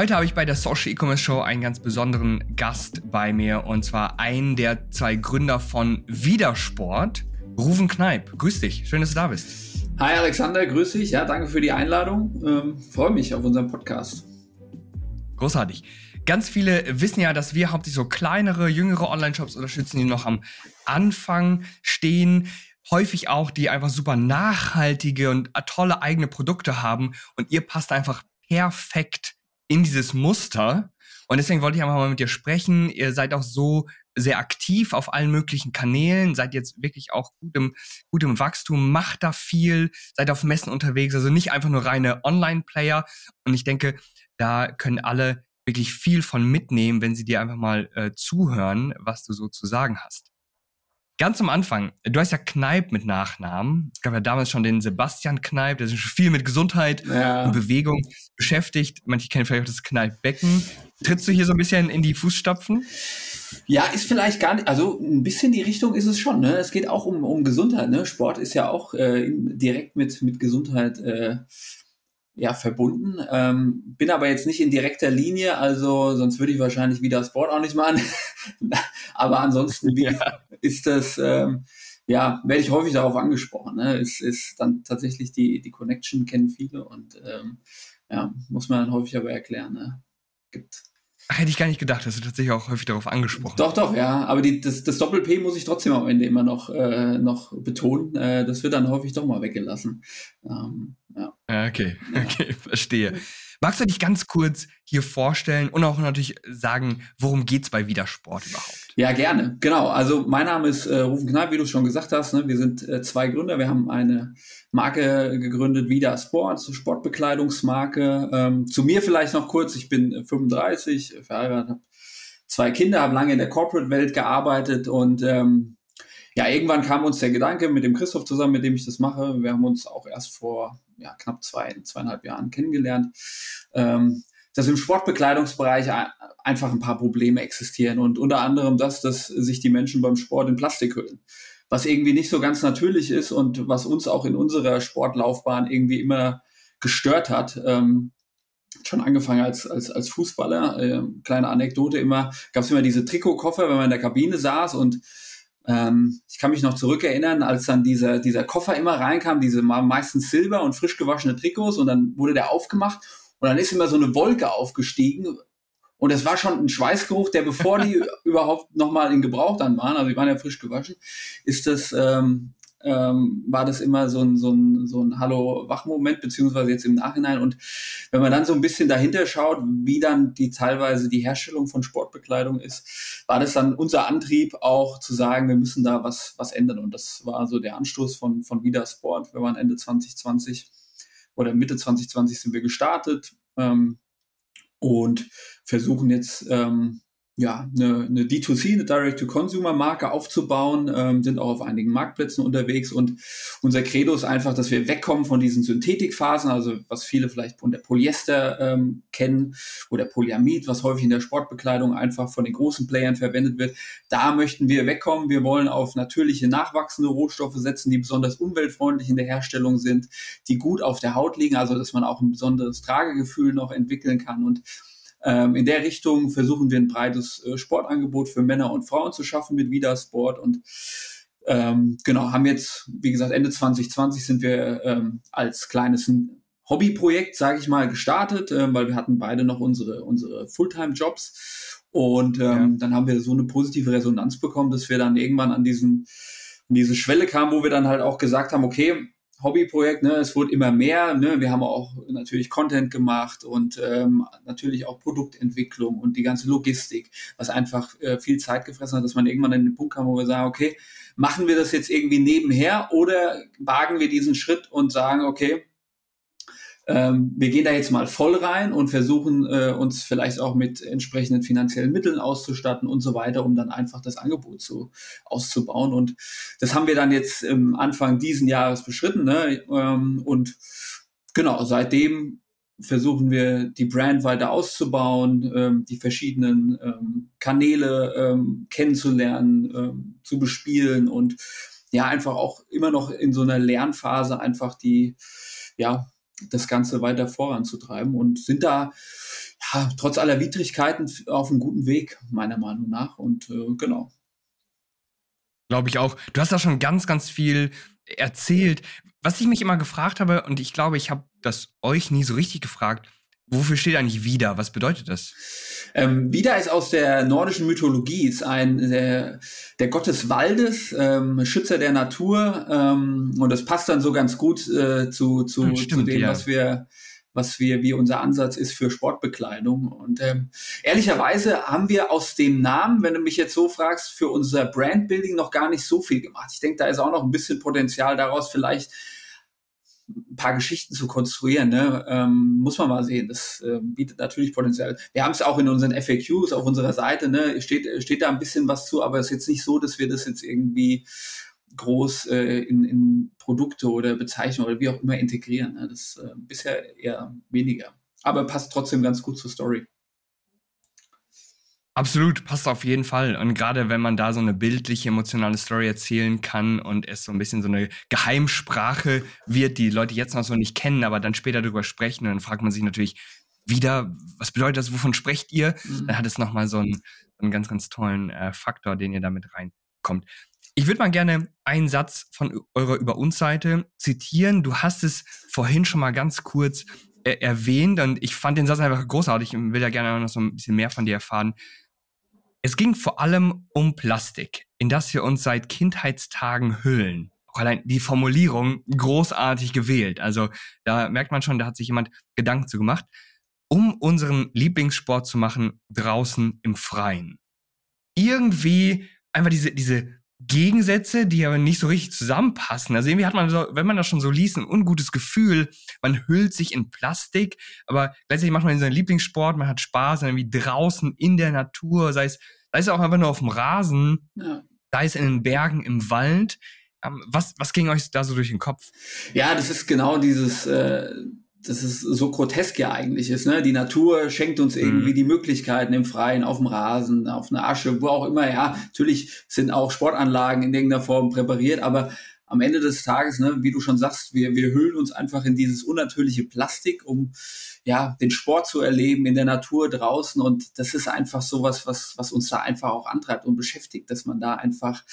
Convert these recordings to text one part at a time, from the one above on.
Heute habe ich bei der Social E-Commerce Show einen ganz besonderen Gast bei mir und zwar einen der zwei Gründer von Widersport, Rufen Kneip. Grüß dich, schön, dass du da bist. Hi Alexander, grüß dich. Ja, danke für die Einladung. Ähm, Freue mich auf unseren Podcast. Großartig. Ganz viele wissen ja, dass wir hauptsächlich so kleinere, jüngere Online-Shops unterstützen, die noch am Anfang stehen häufig auch, die einfach super nachhaltige und tolle eigene Produkte haben und ihr passt einfach perfekt in dieses Muster. Und deswegen wollte ich einfach mal mit dir sprechen. Ihr seid auch so sehr aktiv auf allen möglichen Kanälen, seid jetzt wirklich auch gut im, gut im Wachstum, macht da viel, seid auf Messen unterwegs, also nicht einfach nur reine Online-Player. Und ich denke, da können alle wirklich viel von mitnehmen, wenn sie dir einfach mal äh, zuhören, was du so zu sagen hast. Ganz am Anfang, du hast ja Kneip mit Nachnamen. Es gab ja damals schon den Sebastian Kneip, der sich viel mit Gesundheit ja. und Bewegung beschäftigt. Manche kennen vielleicht auch das Kneippbecken. Trittst du hier so ein bisschen in die Fußstapfen? Ja, ist vielleicht gar nicht, also ein bisschen die Richtung ist es schon. Ne? Es geht auch um, um Gesundheit. Ne? Sport ist ja auch äh, direkt mit, mit Gesundheit äh, ja, verbunden. Ähm, bin aber jetzt nicht in direkter Linie, also sonst würde ich wahrscheinlich wieder Sport auch nicht machen. aber ansonsten ja. ist das, ähm, ja, werde ich häufig darauf angesprochen. Ne? Es ist dann tatsächlich die, die Connection kennen viele und ähm, ja, muss man dann häufig aber erklären. Ne? Gibt hätte ich gar nicht gedacht, dass du tatsächlich auch häufig darauf angesprochen Doch, doch, ja. Aber die, das, das Doppel-P muss ich trotzdem am Ende immer noch, äh, noch betonen. Äh, das wird dann häufig doch mal weggelassen. Ähm, ja. Okay, okay, verstehe. Magst du dich ganz kurz hier vorstellen und auch natürlich sagen, worum geht es bei Widersport überhaupt? Ja, gerne. Genau. Also mein Name ist äh, Rufen Knall, wie du schon gesagt hast. Ne? Wir sind äh, zwei Gründer. Wir haben eine Marke gegründet, Vida Sport, Sportbekleidungsmarke. Ähm, zu mir vielleicht noch kurz. Ich bin 35, verheiratet, habe zwei Kinder, habe lange in der Corporate-Welt gearbeitet und ähm, ja, irgendwann kam uns der Gedanke mit dem Christoph zusammen, mit dem ich das mache. Wir haben uns auch erst vor ja, knapp zwei, zweieinhalb Jahren kennengelernt, ähm, dass im Sportbekleidungsbereich einfach ein paar Probleme existieren und unter anderem das, dass sich die Menschen beim Sport in Plastik hüllen. Was irgendwie nicht so ganz natürlich ist und was uns auch in unserer Sportlaufbahn irgendwie immer gestört hat. Ähm, schon angefangen als, als, als Fußballer. Äh, kleine Anekdote immer, gab es immer diese Trikotkoffer, wenn man in der Kabine saß und ähm, ich kann mich noch zurückerinnern, als dann dieser, dieser Koffer immer reinkam, diese meistens silber und frisch gewaschene Trikots und dann wurde der aufgemacht und dann ist immer so eine Wolke aufgestiegen und es war schon ein Schweißgeruch, der bevor die überhaupt nochmal in Gebrauch dann waren, also die waren ja frisch gewaschen, ist das ähm, ähm, war das immer so ein, so ein, so ein Hallo-Wach-Moment, beziehungsweise jetzt im Nachhinein. Und wenn man dann so ein bisschen dahinter schaut, wie dann die teilweise die Herstellung von Sportbekleidung ist, war das dann unser Antrieb auch zu sagen, wir müssen da was, was ändern. Und das war so der Anstoß von, von Vida Sport. Wir waren Ende 2020 oder Mitte 2020 sind wir gestartet ähm, und versuchen jetzt ähm, ja, eine, eine D2C, eine Direct-to-Consumer-Marke aufzubauen, ähm, sind auch auf einigen Marktplätzen unterwegs und unser Credo ist einfach, dass wir wegkommen von diesen Synthetikphasen, also was viele vielleicht von der Polyester ähm, kennen oder Polyamid, was häufig in der Sportbekleidung einfach von den großen Playern verwendet wird. Da möchten wir wegkommen. Wir wollen auf natürliche, nachwachsende Rohstoffe setzen, die besonders umweltfreundlich in der Herstellung sind, die gut auf der Haut liegen, also dass man auch ein besonderes Tragegefühl noch entwickeln kann und ähm, in der Richtung versuchen wir ein breites äh, Sportangebot für Männer und Frauen zu schaffen mit Vida Sport und ähm, genau, haben jetzt, wie gesagt, Ende 2020 sind wir ähm, als kleines Hobbyprojekt, sage ich mal, gestartet, äh, weil wir hatten beide noch unsere, unsere Fulltime-Jobs. Und ähm, ja. dann haben wir so eine positive Resonanz bekommen, dass wir dann irgendwann an diesen, an diese Schwelle kamen, wo wir dann halt auch gesagt haben, okay, Hobbyprojekt, ne? es wurde immer mehr. Ne? Wir haben auch natürlich Content gemacht und ähm, natürlich auch Produktentwicklung und die ganze Logistik, was einfach äh, viel Zeit gefressen hat, dass man irgendwann an den Punkt kam, wo wir sagen, okay, machen wir das jetzt irgendwie nebenher oder wagen wir diesen Schritt und sagen, okay, ähm, wir gehen da jetzt mal voll rein und versuchen äh, uns vielleicht auch mit entsprechenden finanziellen Mitteln auszustatten und so weiter, um dann einfach das Angebot zu, auszubauen. Und das haben wir dann jetzt im Anfang diesen Jahres beschritten. Ne? Ähm, und genau, seitdem versuchen wir die Brand weiter auszubauen, ähm, die verschiedenen ähm, Kanäle ähm, kennenzulernen, ähm, zu bespielen und ja, einfach auch immer noch in so einer Lernphase einfach die, ja, das Ganze weiter voranzutreiben und sind da ja, trotz aller Widrigkeiten auf einem guten Weg, meiner Meinung nach. Und äh, genau. Glaube ich auch. Du hast da schon ganz, ganz viel erzählt. Was ich mich immer gefragt habe, und ich glaube, ich habe das euch nie so richtig gefragt, wofür steht eigentlich Vida? Was bedeutet das? Ähm, Vida ist aus der nordischen Mythologie, ist ein der, der Gott des Waldes, ähm, Schützer der Natur. Ähm, und das passt dann so ganz gut äh, zu, zu, hm, Stimmt, zu dem, ja. was wir was wir, wie unser Ansatz ist für Sportbekleidung. Und ähm, ehrlicherweise haben wir aus dem Namen, wenn du mich jetzt so fragst, für unser Brandbuilding noch gar nicht so viel gemacht. Ich denke, da ist auch noch ein bisschen Potenzial daraus, vielleicht ein paar Geschichten zu konstruieren. Ne? Ähm, muss man mal sehen. Das äh, bietet natürlich Potenzial. Wir haben es auch in unseren FAQs auf unserer Seite. Ne? Steht, steht da ein bisschen was zu, aber es ist jetzt nicht so, dass wir das jetzt irgendwie groß äh, in, in Produkte oder Bezeichnungen oder wie auch immer integrieren. Ne? Das äh, bisher eher weniger. Aber passt trotzdem ganz gut zur Story. Absolut, passt auf jeden Fall. Und gerade wenn man da so eine bildliche, emotionale Story erzählen kann und es so ein bisschen so eine Geheimsprache wird, die Leute jetzt noch so nicht kennen, aber dann später darüber sprechen, dann fragt man sich natürlich wieder, was bedeutet das, wovon sprecht ihr? Mhm. Dann hat es nochmal so einen, einen ganz, ganz tollen äh, Faktor, den ihr damit reinkommt. Ich würde mal gerne einen Satz von eurer Über uns Seite zitieren. Du hast es vorhin schon mal ganz kurz äh, erwähnt und ich fand den Satz einfach großartig und will ja gerne noch so ein bisschen mehr von dir erfahren. Es ging vor allem um Plastik, in das wir uns seit Kindheitstagen hüllen. Auch allein die Formulierung großartig gewählt. Also da merkt man schon, da hat sich jemand Gedanken zu gemacht, um unseren Lieblingssport zu machen draußen im Freien. Irgendwie einfach diese, diese Gegensätze, die aber nicht so richtig zusammenpassen. Also irgendwie hat man so, wenn man das schon so liest, ein ungutes Gefühl. Man hüllt sich in Plastik, aber gleichzeitig macht man seinen Lieblingssport, man hat Spaß, irgendwie draußen in der Natur, sei es, sei es auch einfach nur auf dem Rasen, ja. sei es in den Bergen, im Wald. Ähm, was, was ging euch da so durch den Kopf? Ja, das ist genau dieses, äh, dass es so grotesk ja eigentlich ist. Ne? Die Natur schenkt uns irgendwie mhm. die Möglichkeiten im Freien, auf dem Rasen, auf einer Asche, wo auch immer. Ja, natürlich sind auch Sportanlagen in irgendeiner Form präpariert, aber am Ende des Tages, ne, wie du schon sagst, wir, wir hüllen uns einfach in dieses unnatürliche Plastik, um ja den Sport zu erleben in der Natur draußen. Und das ist einfach sowas, was, was uns da einfach auch antreibt und beschäftigt, dass man da einfach,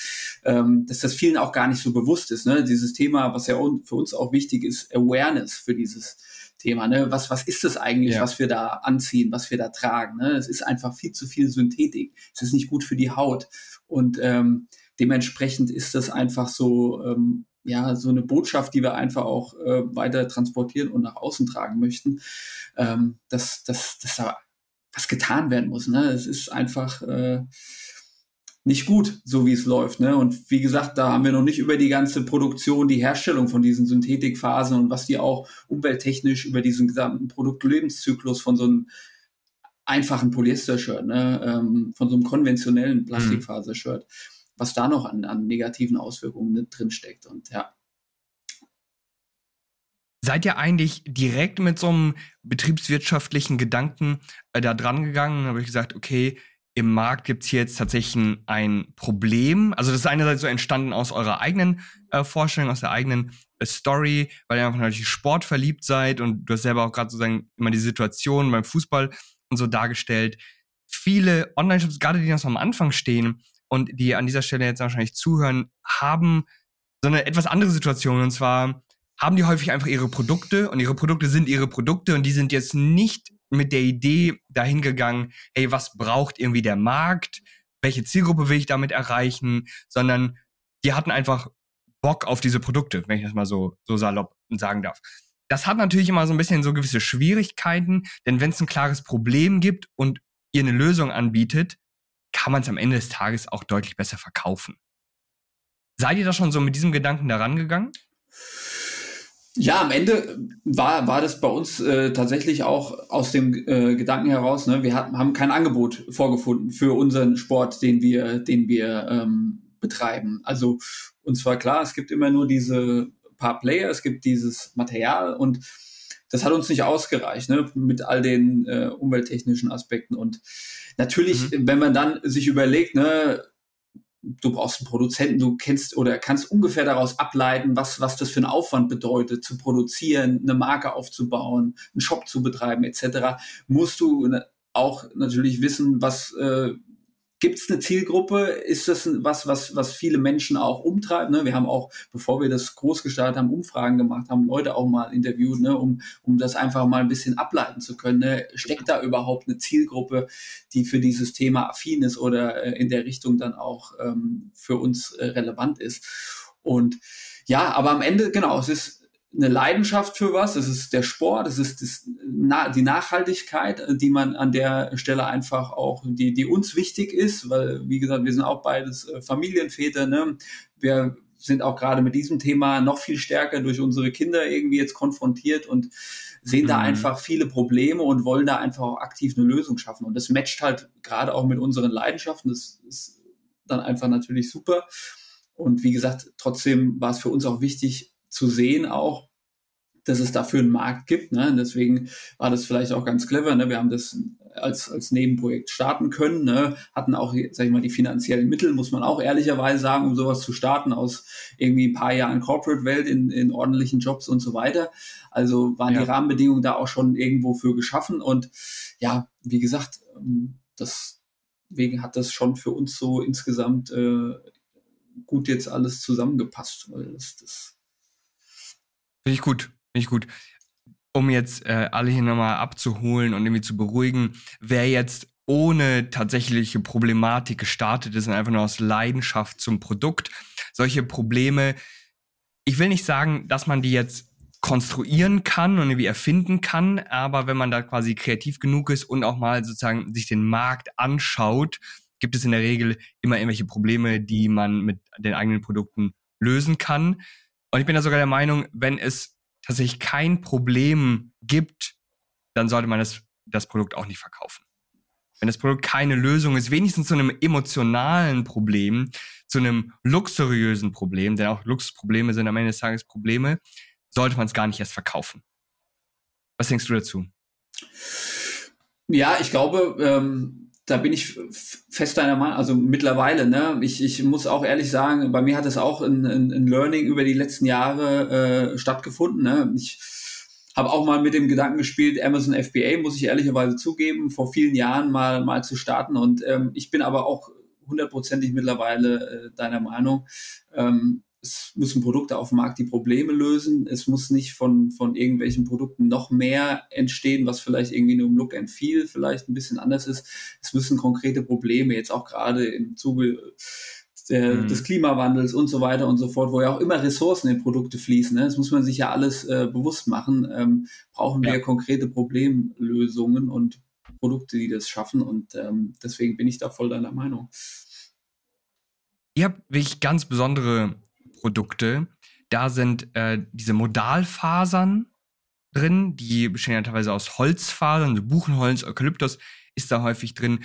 ähm, dass das vielen auch gar nicht so bewusst ist. Ne? Dieses Thema, was ja für uns auch wichtig ist, Awareness für dieses Thema. Ne? Was, was ist das eigentlich, ja. was wir da anziehen, was wir da tragen? Ne? Es ist einfach viel zu viel Synthetik. Es ist nicht gut für die Haut. Und ähm, dementsprechend ist das einfach so, ähm, ja, so eine Botschaft, die wir einfach auch äh, weiter transportieren und nach außen tragen möchten, ähm, dass, dass, dass da was getan werden muss. Ne? Es ist einfach äh, nicht gut, so wie es läuft. Ne? Und wie gesagt, da haben wir noch nicht über die ganze Produktion, die Herstellung von diesen Synthetikphasen und was die auch umwelttechnisch über diesen gesamten Produktlebenszyklus von so einem einfachen Polyester-Shirt, ne? ähm, von so einem konventionellen Plastikfaser-Shirt, was da noch an, an negativen Auswirkungen drin steckt. Und ja. Seid ihr eigentlich direkt mit so einem betriebswirtschaftlichen Gedanken äh, da dran gegangen? Habe ich gesagt, okay, im Markt gibt es jetzt tatsächlich ein Problem. Also das ist einerseits so entstanden aus eurer eigenen äh, Vorstellung, aus der eigenen äh, Story, weil ihr einfach natürlich Sport verliebt seid und du hast selber auch gerade sozusagen immer die Situation beim Fußball und so dargestellt. Viele Online-Shops, gerade die noch am Anfang stehen und die an dieser Stelle jetzt wahrscheinlich zuhören, haben so eine etwas andere Situation und zwar haben die häufig einfach ihre Produkte und ihre Produkte sind ihre Produkte und die sind jetzt nicht mit der Idee dahin gegangen, hey, was braucht irgendwie der Markt? Welche Zielgruppe will ich damit erreichen? Sondern die hatten einfach Bock auf diese Produkte, wenn ich das mal so, so salopp sagen darf. Das hat natürlich immer so ein bisschen so gewisse Schwierigkeiten, denn wenn es ein klares Problem gibt und ihr eine Lösung anbietet, kann man es am Ende des Tages auch deutlich besser verkaufen. Seid ihr da schon so mit diesem Gedanken daran gegangen? Ja, am Ende war, war das bei uns äh, tatsächlich auch aus dem äh, Gedanken heraus, ne? wir hatten, haben kein Angebot vorgefunden für unseren Sport, den wir, den wir ähm, betreiben. Also uns war klar, es gibt immer nur diese paar Player, es gibt dieses Material und das hat uns nicht ausgereicht, ne? mit all den äh, umwelttechnischen Aspekten. Und natürlich, mhm. wenn man dann sich überlegt, ne, du brauchst einen Produzenten, du kennst oder kannst ungefähr daraus ableiten, was, was das für ein Aufwand bedeutet, zu produzieren, eine Marke aufzubauen, einen Shop zu betreiben, etc., musst du auch natürlich wissen, was, äh, Gibt es eine Zielgruppe? Ist das was, was, was viele Menschen auch umtreibt? Ne? Wir haben auch, bevor wir das groß gestartet haben, Umfragen gemacht, haben Leute auch mal interviewt, ne? um, um das einfach mal ein bisschen ableiten zu können. Ne? Steckt da überhaupt eine Zielgruppe, die für dieses Thema affin ist oder äh, in der Richtung dann auch ähm, für uns äh, relevant ist? Und ja, aber am Ende, genau, es ist eine Leidenschaft für was, es ist der Sport, es ist das, na, die Nachhaltigkeit, die man an der Stelle einfach auch, die, die uns wichtig ist, weil, wie gesagt, wir sind auch beides äh, Familienväter, ne? Wir sind auch gerade mit diesem Thema noch viel stärker durch unsere Kinder irgendwie jetzt konfrontiert und sehen mhm. da einfach viele Probleme und wollen da einfach auch aktiv eine Lösung schaffen. Und das matcht halt gerade auch mit unseren Leidenschaften. Das ist dann einfach natürlich super. Und wie gesagt, trotzdem war es für uns auch wichtig, zu sehen auch, dass es dafür einen Markt gibt. Ne? Und deswegen war das vielleicht auch ganz clever. Ne? Wir haben das als, als Nebenprojekt starten können, ne? hatten auch, sag ich mal, die finanziellen Mittel, muss man auch ehrlicherweise sagen, um sowas zu starten aus irgendwie ein paar Jahren Corporate-Welt in, in ordentlichen Jobs und so weiter. Also waren ja. die Rahmenbedingungen da auch schon irgendwo für geschaffen. Und ja, wie gesagt, ähm, deswegen hat das schon für uns so insgesamt äh, gut jetzt alles zusammengepasst, weil das, das Finde ich gut, finde ich gut. Um jetzt äh, alle hier nochmal abzuholen und irgendwie zu beruhigen, wer jetzt ohne tatsächliche Problematik gestartet ist und einfach nur aus Leidenschaft zum Produkt, solche Probleme, ich will nicht sagen, dass man die jetzt konstruieren kann und irgendwie erfinden kann, aber wenn man da quasi kreativ genug ist und auch mal sozusagen sich den Markt anschaut, gibt es in der Regel immer irgendwelche Probleme, die man mit den eigenen Produkten lösen kann. Und ich bin da sogar der Meinung, wenn es tatsächlich kein Problem gibt, dann sollte man das, das Produkt auch nicht verkaufen. Wenn das Produkt keine Lösung ist, wenigstens zu einem emotionalen Problem, zu einem luxuriösen Problem, denn auch Luxusprobleme sind am Ende des Tages Probleme, sollte man es gar nicht erst verkaufen. Was denkst du dazu? Ja, ich glaube, ähm, da bin ich fest deiner Meinung, also mittlerweile, ne? Ich, ich muss auch ehrlich sagen, bei mir hat es auch ein, ein, ein Learning über die letzten Jahre äh, stattgefunden. Ne? Ich habe auch mal mit dem Gedanken gespielt, Amazon FBA, muss ich ehrlicherweise zugeben, vor vielen Jahren mal, mal zu starten. Und ähm, ich bin aber auch hundertprozentig mittlerweile äh, deiner Meinung. Ähm, es müssen Produkte auf dem Markt die Probleme lösen. Es muss nicht von, von irgendwelchen Produkten noch mehr entstehen, was vielleicht irgendwie nur im Look and Feel vielleicht ein bisschen anders ist. Es müssen konkrete Probleme, jetzt auch gerade im Zuge der, mhm. des Klimawandels und so weiter und so fort, wo ja auch immer Ressourcen in Produkte fließen. Ne? Das muss man sich ja alles äh, bewusst machen. Ähm, brauchen wir ja. konkrete Problemlösungen und Produkte, die das schaffen. Und ähm, deswegen bin ich da voll deiner Meinung. Ihr habt wirklich ganz besondere Produkte. Da sind äh, diese Modalfasern drin, die bestehen ja teilweise aus Holzfasern, so Buchenholz, Eukalyptus ist da häufig drin.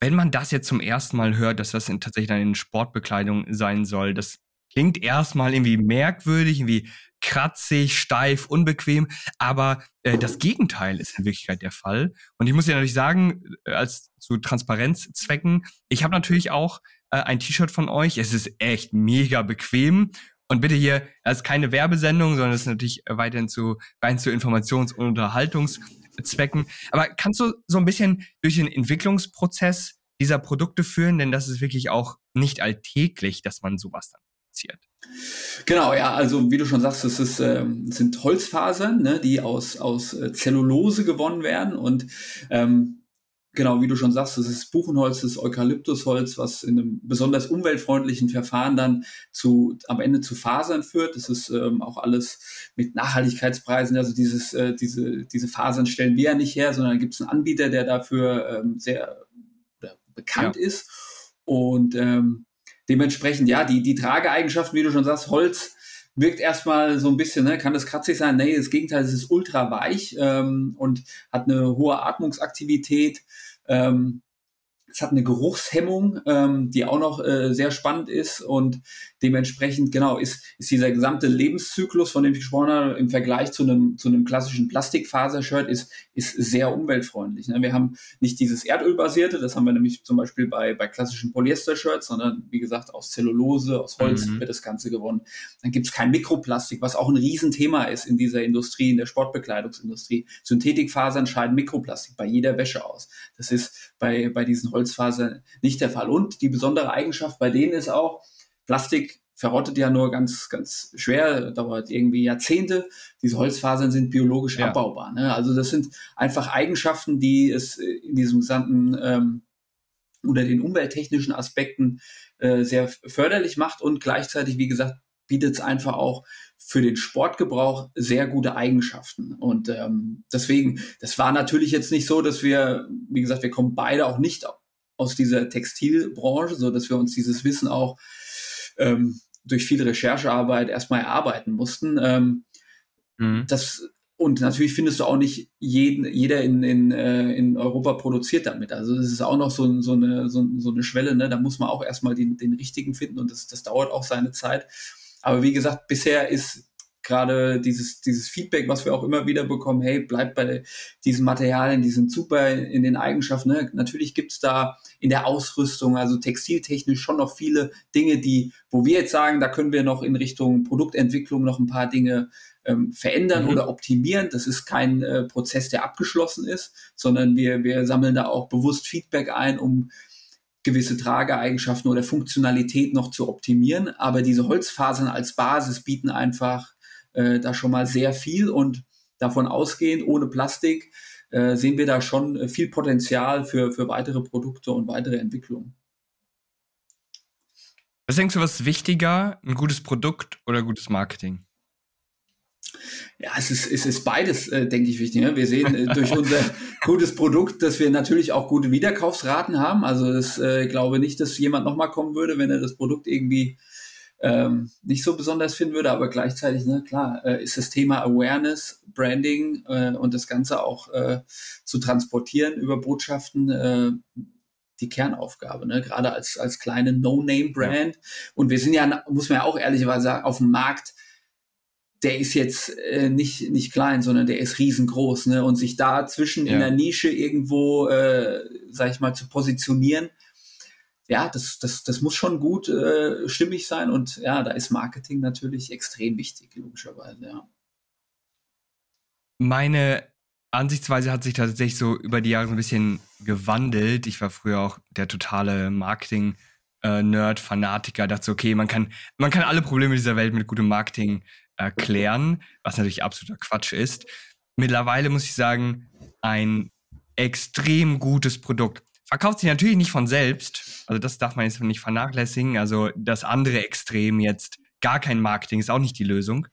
Wenn man das jetzt zum ersten Mal hört, dass das in, tatsächlich dann in Sportbekleidung sein soll, das klingt erstmal irgendwie merkwürdig, irgendwie kratzig, steif, unbequem, aber äh, das Gegenteil ist in Wirklichkeit der Fall. Und ich muss dir natürlich sagen, äh, als zu Transparenzzwecken, ich habe natürlich auch äh, ein T-Shirt von euch. Es ist echt mega bequem. Und bitte hier, das ist keine Werbesendung, sondern es ist natürlich weiterhin zu, rein zu Informations- und Unterhaltungszwecken. Aber kannst du so ein bisschen durch den Entwicklungsprozess dieser Produkte führen? Denn das ist wirklich auch nicht alltäglich, dass man sowas dann produziert. Genau, ja, also wie du schon sagst, es ist, äh, sind Holzfasern, ne, die aus, aus äh, Zellulose gewonnen werden und ähm, Genau, wie du schon sagst, das ist Buchenholz, das ist Eukalyptusholz, was in einem besonders umweltfreundlichen Verfahren dann zu, am Ende zu Fasern führt. Das ist ähm, auch alles mit Nachhaltigkeitspreisen. Also dieses, äh, diese, diese Fasern stellen wir ja nicht her, sondern gibt es einen Anbieter, der dafür ähm, sehr bekannt ja. ist. Und ähm, dementsprechend, ja, die, die Trageeigenschaften, wie du schon sagst, Holz wirkt erstmal so ein bisschen, ne, kann das kratzig sein? Nee, das Gegenteil, es ist ultra weich ähm, und hat eine hohe Atmungsaktivität. Ähm, es hat eine Geruchshemmung, ähm, die auch noch äh, sehr spannend ist und dementsprechend, genau, ist, ist dieser gesamte Lebenszyklus, von dem ich gesprochen habe, im Vergleich zu einem, zu einem klassischen Plastikfasershirt ist, ist sehr umweltfreundlich. Ne? Wir haben nicht dieses Erdölbasierte, das haben wir nämlich zum Beispiel bei, bei klassischen Polyester-Shirts, sondern wie gesagt aus Zellulose, aus Holz mhm. wird das Ganze gewonnen. Dann gibt es kein Mikroplastik, was auch ein Riesenthema ist in dieser Industrie, in der Sportbekleidungsindustrie. Synthetikfasern scheiden Mikroplastik bei jeder Wäsche aus. Das ist bei, bei diesen Holzfasern nicht der Fall. Und die besondere Eigenschaft bei denen ist auch, Plastik verrottet ja nur ganz, ganz schwer, dauert irgendwie Jahrzehnte. Diese Holzfasern sind biologisch ja. abbaubar. Ne? Also das sind einfach Eigenschaften, die es in diesem gesamten ähm, oder den umwelttechnischen Aspekten äh, sehr förderlich macht und gleichzeitig, wie gesagt, bietet es einfach auch für den Sportgebrauch sehr gute Eigenschaften. Und ähm, deswegen, das war natürlich jetzt nicht so, dass wir, wie gesagt, wir kommen beide auch nicht aus dieser Textilbranche, so dass wir uns dieses Wissen auch ähm, durch viel Recherchearbeit erstmal erarbeiten mussten. Ähm, mhm. Das und natürlich findest du auch nicht jeden, jeder in, in, äh, in Europa produziert damit. Also das ist auch noch so, so, eine, so, so eine Schwelle, ne? da muss man auch erstmal den, den richtigen finden und das, das dauert auch seine Zeit. Aber wie gesagt, bisher ist gerade dieses, dieses Feedback, was wir auch immer wieder bekommen, hey, bleibt bei diesen Materialien, die sind super in den Eigenschaften. Ne? Natürlich gibt's da in der Ausrüstung, also textiltechnisch schon noch viele Dinge, die, wo wir jetzt sagen, da können wir noch in Richtung Produktentwicklung noch ein paar Dinge ähm, verändern mhm. oder optimieren. Das ist kein äh, Prozess, der abgeschlossen ist, sondern wir, wir sammeln da auch bewusst Feedback ein, um gewisse Trageeigenschaften oder Funktionalität noch zu optimieren. Aber diese Holzfasern als Basis bieten einfach äh, da schon mal sehr viel und davon ausgehend, ohne Plastik, äh, sehen wir da schon viel Potenzial für, für weitere Produkte und weitere Entwicklungen. Was denkst du, was ist wichtiger, ein gutes Produkt oder gutes Marketing? Ja, es ist, es ist beides, äh, denke ich, wichtig. Ne? Wir sehen äh, durch unser gutes Produkt, dass wir natürlich auch gute Wiederkaufsraten haben. Also das, äh, ich glaube nicht, dass jemand nochmal kommen würde, wenn er das Produkt irgendwie ähm, nicht so besonders finden würde, aber gleichzeitig, ne, klar, äh, ist das Thema Awareness, Branding äh, und das Ganze auch äh, zu transportieren über Botschaften äh, die Kernaufgabe, ne? gerade als, als kleine No-Name-Brand. Ja. Und wir sind ja, muss man ja auch ehrlicherweise sagen, auf dem Markt, der ist jetzt äh, nicht, nicht klein, sondern der ist riesengroß. Ne? Und sich dazwischen ja. in der Nische irgendwo, äh, sag ich mal, zu positionieren, ja, das, das, das muss schon gut äh, stimmig sein und ja, da ist Marketing natürlich extrem wichtig, logischerweise, ja. Meine Ansichtsweise hat sich tatsächlich so über die Jahre so ein bisschen gewandelt. Ich war früher auch der totale Marketing- Nerd, Fanatiker, dachte, okay, man kann, man kann alle Probleme dieser Welt mit gutem Marketing erklären, was natürlich absoluter Quatsch ist. Mittlerweile muss ich sagen, ein extrem gutes Produkt verkauft sich natürlich nicht von selbst. Also das darf man jetzt nicht vernachlässigen. Also das andere Extrem jetzt, gar kein Marketing ist auch nicht die Lösung.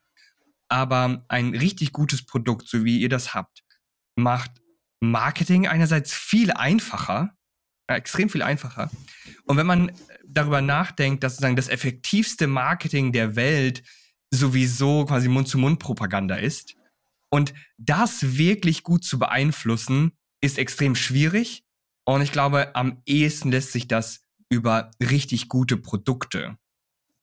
Aber ein richtig gutes Produkt, so wie ihr das habt, macht Marketing einerseits viel einfacher, ja, extrem viel einfacher. Und wenn man darüber nachdenkt, dass sozusagen das effektivste Marketing der Welt sowieso quasi Mund-zu-Mund-Propaganda ist und das wirklich gut zu beeinflussen, ist extrem schwierig und ich glaube, am ehesten lässt sich das über richtig gute Produkte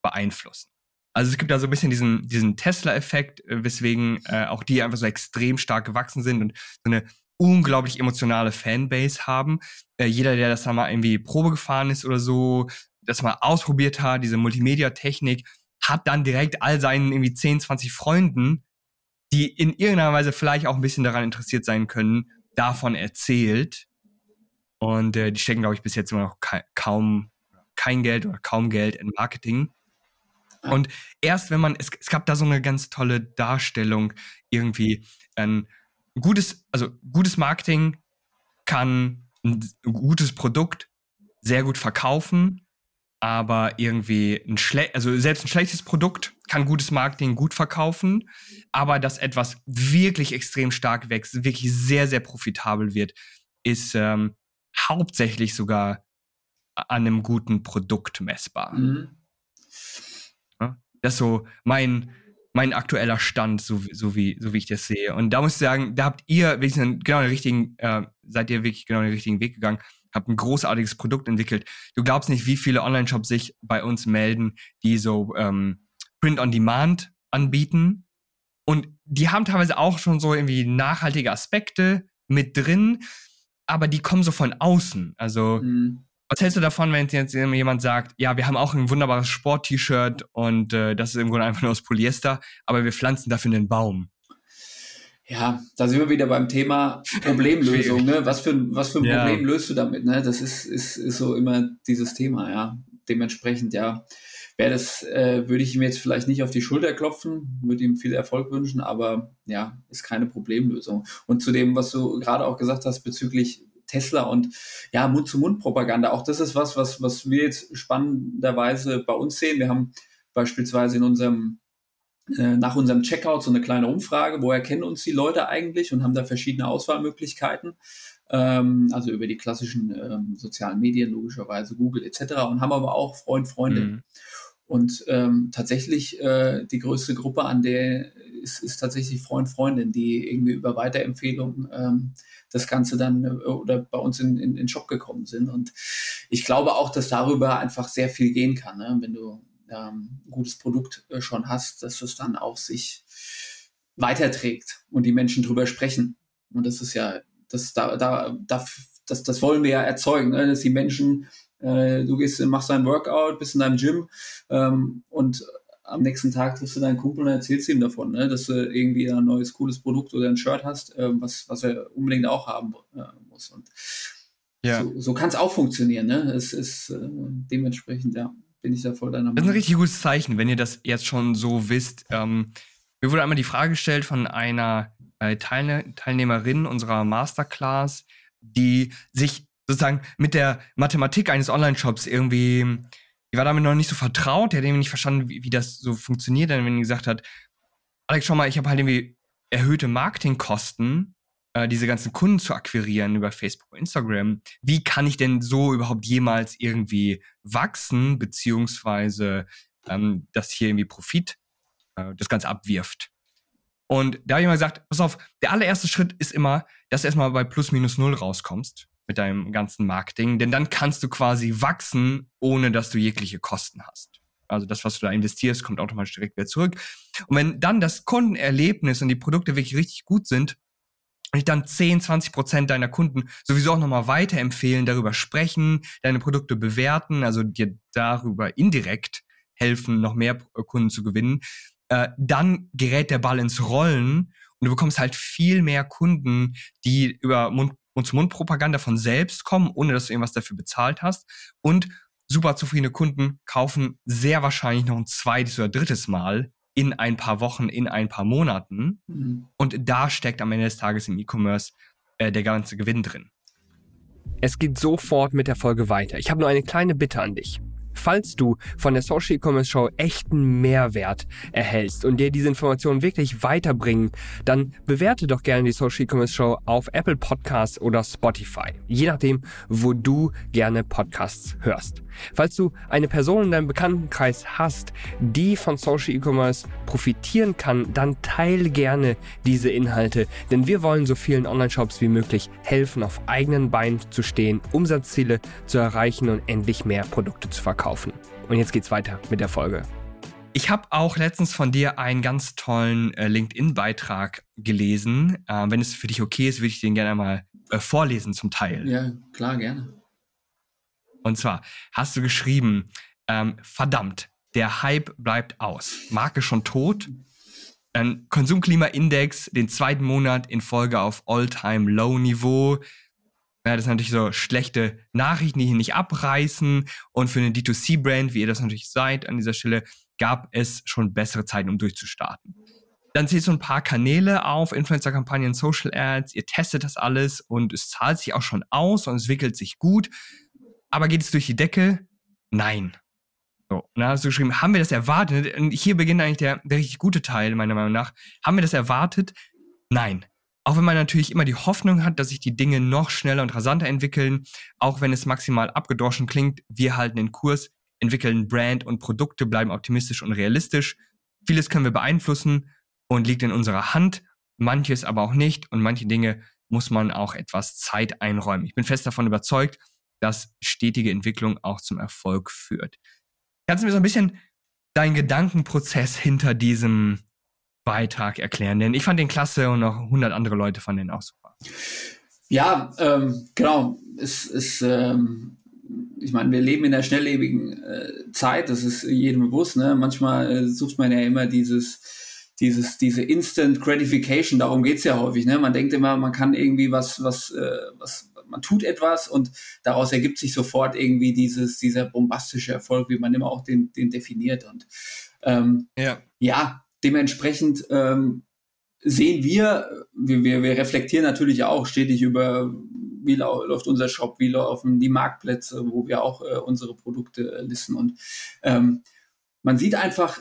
beeinflussen. Also es gibt da so ein bisschen diesen, diesen Tesla-Effekt, äh, weswegen äh, auch die einfach so extrem stark gewachsen sind und so eine unglaublich emotionale Fanbase haben. Äh, jeder, der das da mal irgendwie Probe gefahren ist oder so, das mal ausprobiert hat, diese Multimedia-Technik, hat dann direkt all seinen irgendwie 10, 20 Freunden, die in irgendeiner Weise vielleicht auch ein bisschen daran interessiert sein können, davon erzählt. Und äh, die stecken, glaube ich, bis jetzt immer noch ka kaum kein Geld oder kaum Geld in Marketing. Und erst wenn man, es, es gab da so eine ganz tolle Darstellung, irgendwie ein gutes, also gutes Marketing kann ein gutes Produkt sehr gut verkaufen, aber irgendwie ein schlecht, also selbst ein schlechtes Produkt kann gutes Marketing gut verkaufen, aber dass etwas wirklich extrem stark wächst, wirklich sehr, sehr profitabel wird, ist ähm, hauptsächlich sogar an einem guten Produkt messbar. Mhm. Das ist so mein, mein aktueller Stand, so, so, wie, so wie ich das sehe. Und da muss ich sagen, da habt ihr wirklich genau den richtigen, äh, seid ihr wirklich genau den richtigen Weg gegangen. Habe ein großartiges Produkt entwickelt. Du glaubst nicht, wie viele Online-Shops sich bei uns melden, die so ähm, Print-on-Demand anbieten. Und die haben teilweise auch schon so irgendwie nachhaltige Aspekte mit drin, aber die kommen so von außen. Also, mhm. was hältst du davon, wenn jetzt jemand sagt, ja, wir haben auch ein wunderbares Sport-T-Shirt und äh, das ist im Grunde einfach nur aus Polyester, aber wir pflanzen dafür einen Baum? Ja, da sind wir wieder beim Thema Problemlösung. ne? Was für, was für ein ja. Problem löst du damit? Ne? Das ist, ist, ist so immer dieses Thema, ja. Dementsprechend, ja, wäre das, äh, würde ich ihm jetzt vielleicht nicht auf die Schulter klopfen, würde ihm viel Erfolg wünschen, aber ja, ist keine Problemlösung. Und zu dem, was du gerade auch gesagt hast bezüglich Tesla und ja, Mund-zu-Mund-Propaganda, auch das ist was, was, was wir jetzt spannenderweise bei uns sehen. Wir haben beispielsweise in unserem nach unserem Checkout so eine kleine Umfrage, woher kennen uns die Leute eigentlich und haben da verschiedene Auswahlmöglichkeiten, ähm, also über die klassischen ähm, sozialen Medien logischerweise, Google etc. und haben aber auch Freund, Freunde. Mhm. Und ähm, tatsächlich äh, die größte Gruppe, an der ist, ist tatsächlich Freund, Freundin, die irgendwie über Weiterempfehlungen ähm, das Ganze dann äh, oder bei uns in, in, in den Shop gekommen sind. Und ich glaube auch, dass darüber einfach sehr viel gehen kann, ne? wenn du ähm, gutes Produkt äh, schon hast, dass es dann auch sich weiterträgt und die Menschen drüber sprechen. Und das ist ja, das, da, da, da, das, das wollen wir ja erzeugen, ne? dass die Menschen, äh, du gehst, machst dein Workout, bist in deinem Gym ähm, und am nächsten Tag triffst du deinen Kumpel und erzählst ihm davon, ne? dass du irgendwie ein neues, cooles Produkt oder ein Shirt hast, äh, was, was er unbedingt auch haben äh, muss. Und ja. so, so kann es auch funktionieren. Ne? Es ist äh, dementsprechend, ja bin ich da voll deiner Meinung. Das ist ein richtig gutes Zeichen, wenn ihr das jetzt schon so wisst. Ähm, mir wurde einmal die Frage gestellt von einer äh, Teilne Teilnehmerin unserer Masterclass, die sich sozusagen mit der Mathematik eines Online-Shops irgendwie, die war damit noch nicht so vertraut, die hat irgendwie nicht verstanden, wie, wie das so funktioniert. Denn wenn die gesagt hat, Alex, schau mal, ich habe halt irgendwie erhöhte Marketingkosten äh, diese ganzen Kunden zu akquirieren über Facebook und Instagram. Wie kann ich denn so überhaupt jemals irgendwie wachsen, beziehungsweise ähm, dass hier irgendwie Profit äh, das Ganze abwirft? Und da habe ich mal gesagt, pass auf, der allererste Schritt ist immer, dass du erstmal bei plus minus null rauskommst mit deinem ganzen Marketing, denn dann kannst du quasi wachsen, ohne dass du jegliche Kosten hast. Also das, was du da investierst, kommt automatisch direkt wieder zurück. Und wenn dann das Kundenerlebnis und die Produkte wirklich richtig gut sind, dann 10, 20 Prozent deiner Kunden sowieso auch nochmal weiterempfehlen, darüber sprechen, deine Produkte bewerten, also dir darüber indirekt helfen, noch mehr Kunden zu gewinnen, äh, dann gerät der Ball ins Rollen und du bekommst halt viel mehr Kunden, die über Mund Mund-zu-Mund-Propaganda von selbst kommen, ohne dass du irgendwas dafür bezahlt hast. Und super zufriedene Kunden kaufen sehr wahrscheinlich noch ein zweites oder drittes Mal in ein paar Wochen, in ein paar Monaten. Mhm. Und da steckt am Ende des Tages im E-Commerce äh, der ganze Gewinn drin. Es geht sofort mit der Folge weiter. Ich habe nur eine kleine Bitte an dich. Falls du von der Social E-Commerce Show echten Mehrwert erhältst und dir diese Informationen wirklich weiterbringen, dann bewerte doch gerne die Social E-Commerce Show auf Apple Podcasts oder Spotify. Je nachdem, wo du gerne Podcasts hörst. Falls du eine Person in deinem Bekanntenkreis hast, die von Social E-Commerce profitieren kann, dann teile gerne diese Inhalte, denn wir wollen so vielen Online-Shops wie möglich helfen, auf eigenen Beinen zu stehen, Umsatzziele zu erreichen und endlich mehr Produkte zu verkaufen kaufen. Und jetzt geht's weiter mit der Folge. Ich habe auch letztens von dir einen ganz tollen äh, LinkedIn-Beitrag gelesen. Äh, wenn es für dich okay ist, würde ich den gerne mal äh, vorlesen zum Teil. Ja, klar, gerne. Und zwar hast du geschrieben, ähm, verdammt, der Hype bleibt aus. Marke schon tot. Ein Konsumklimaindex den zweiten Monat in Folge auf All-Time-Low-Niveau. Ja, das sind natürlich so schlechte Nachrichten, die hier nicht abreißen. Und für eine D2C-Brand, wie ihr das natürlich seid an dieser Stelle, gab es schon bessere Zeiten, um durchzustarten. Dann ihr so ein paar Kanäle auf, Influencer-Kampagnen, Social Ads, ihr testet das alles und es zahlt sich auch schon aus und es wickelt sich gut. Aber geht es durch die Decke? Nein. So, und dann hast du geschrieben, haben wir das erwartet? Und hier beginnt eigentlich der, der richtig gute Teil, meiner Meinung nach. Haben wir das erwartet? Nein. Auch wenn man natürlich immer die Hoffnung hat, dass sich die Dinge noch schneller und rasanter entwickeln, auch wenn es maximal abgedroschen klingt, wir halten den Kurs, entwickeln Brand und Produkte, bleiben optimistisch und realistisch. Vieles können wir beeinflussen und liegt in unserer Hand, manches aber auch nicht und manche Dinge muss man auch etwas Zeit einräumen. Ich bin fest davon überzeugt, dass stetige Entwicklung auch zum Erfolg führt. Kannst du mir so ein bisschen deinen Gedankenprozess hinter diesem Beitrag erklären? Denn ich fand den klasse und auch 100 andere Leute fanden den auch super. Ja, ähm, genau. Es ist, ähm, ich meine, wir leben in einer schnelllebigen äh, Zeit, das ist jedem bewusst. Ne? Manchmal äh, sucht man ja immer dieses, dieses, diese Instant Gratification, darum geht's ja häufig. Ne? Man denkt immer, man kann irgendwie was, was, äh, was, man tut etwas und daraus ergibt sich sofort irgendwie dieses, dieser bombastische Erfolg, wie man immer auch den, den definiert. Und ähm, ja. ja, dementsprechend ähm, sehen wir, wir, wir, wir reflektieren natürlich auch stetig über, wie läuft unser Shop, wie laufen die Marktplätze, wo wir auch äh, unsere Produkte äh, listen. Und ähm, man sieht einfach,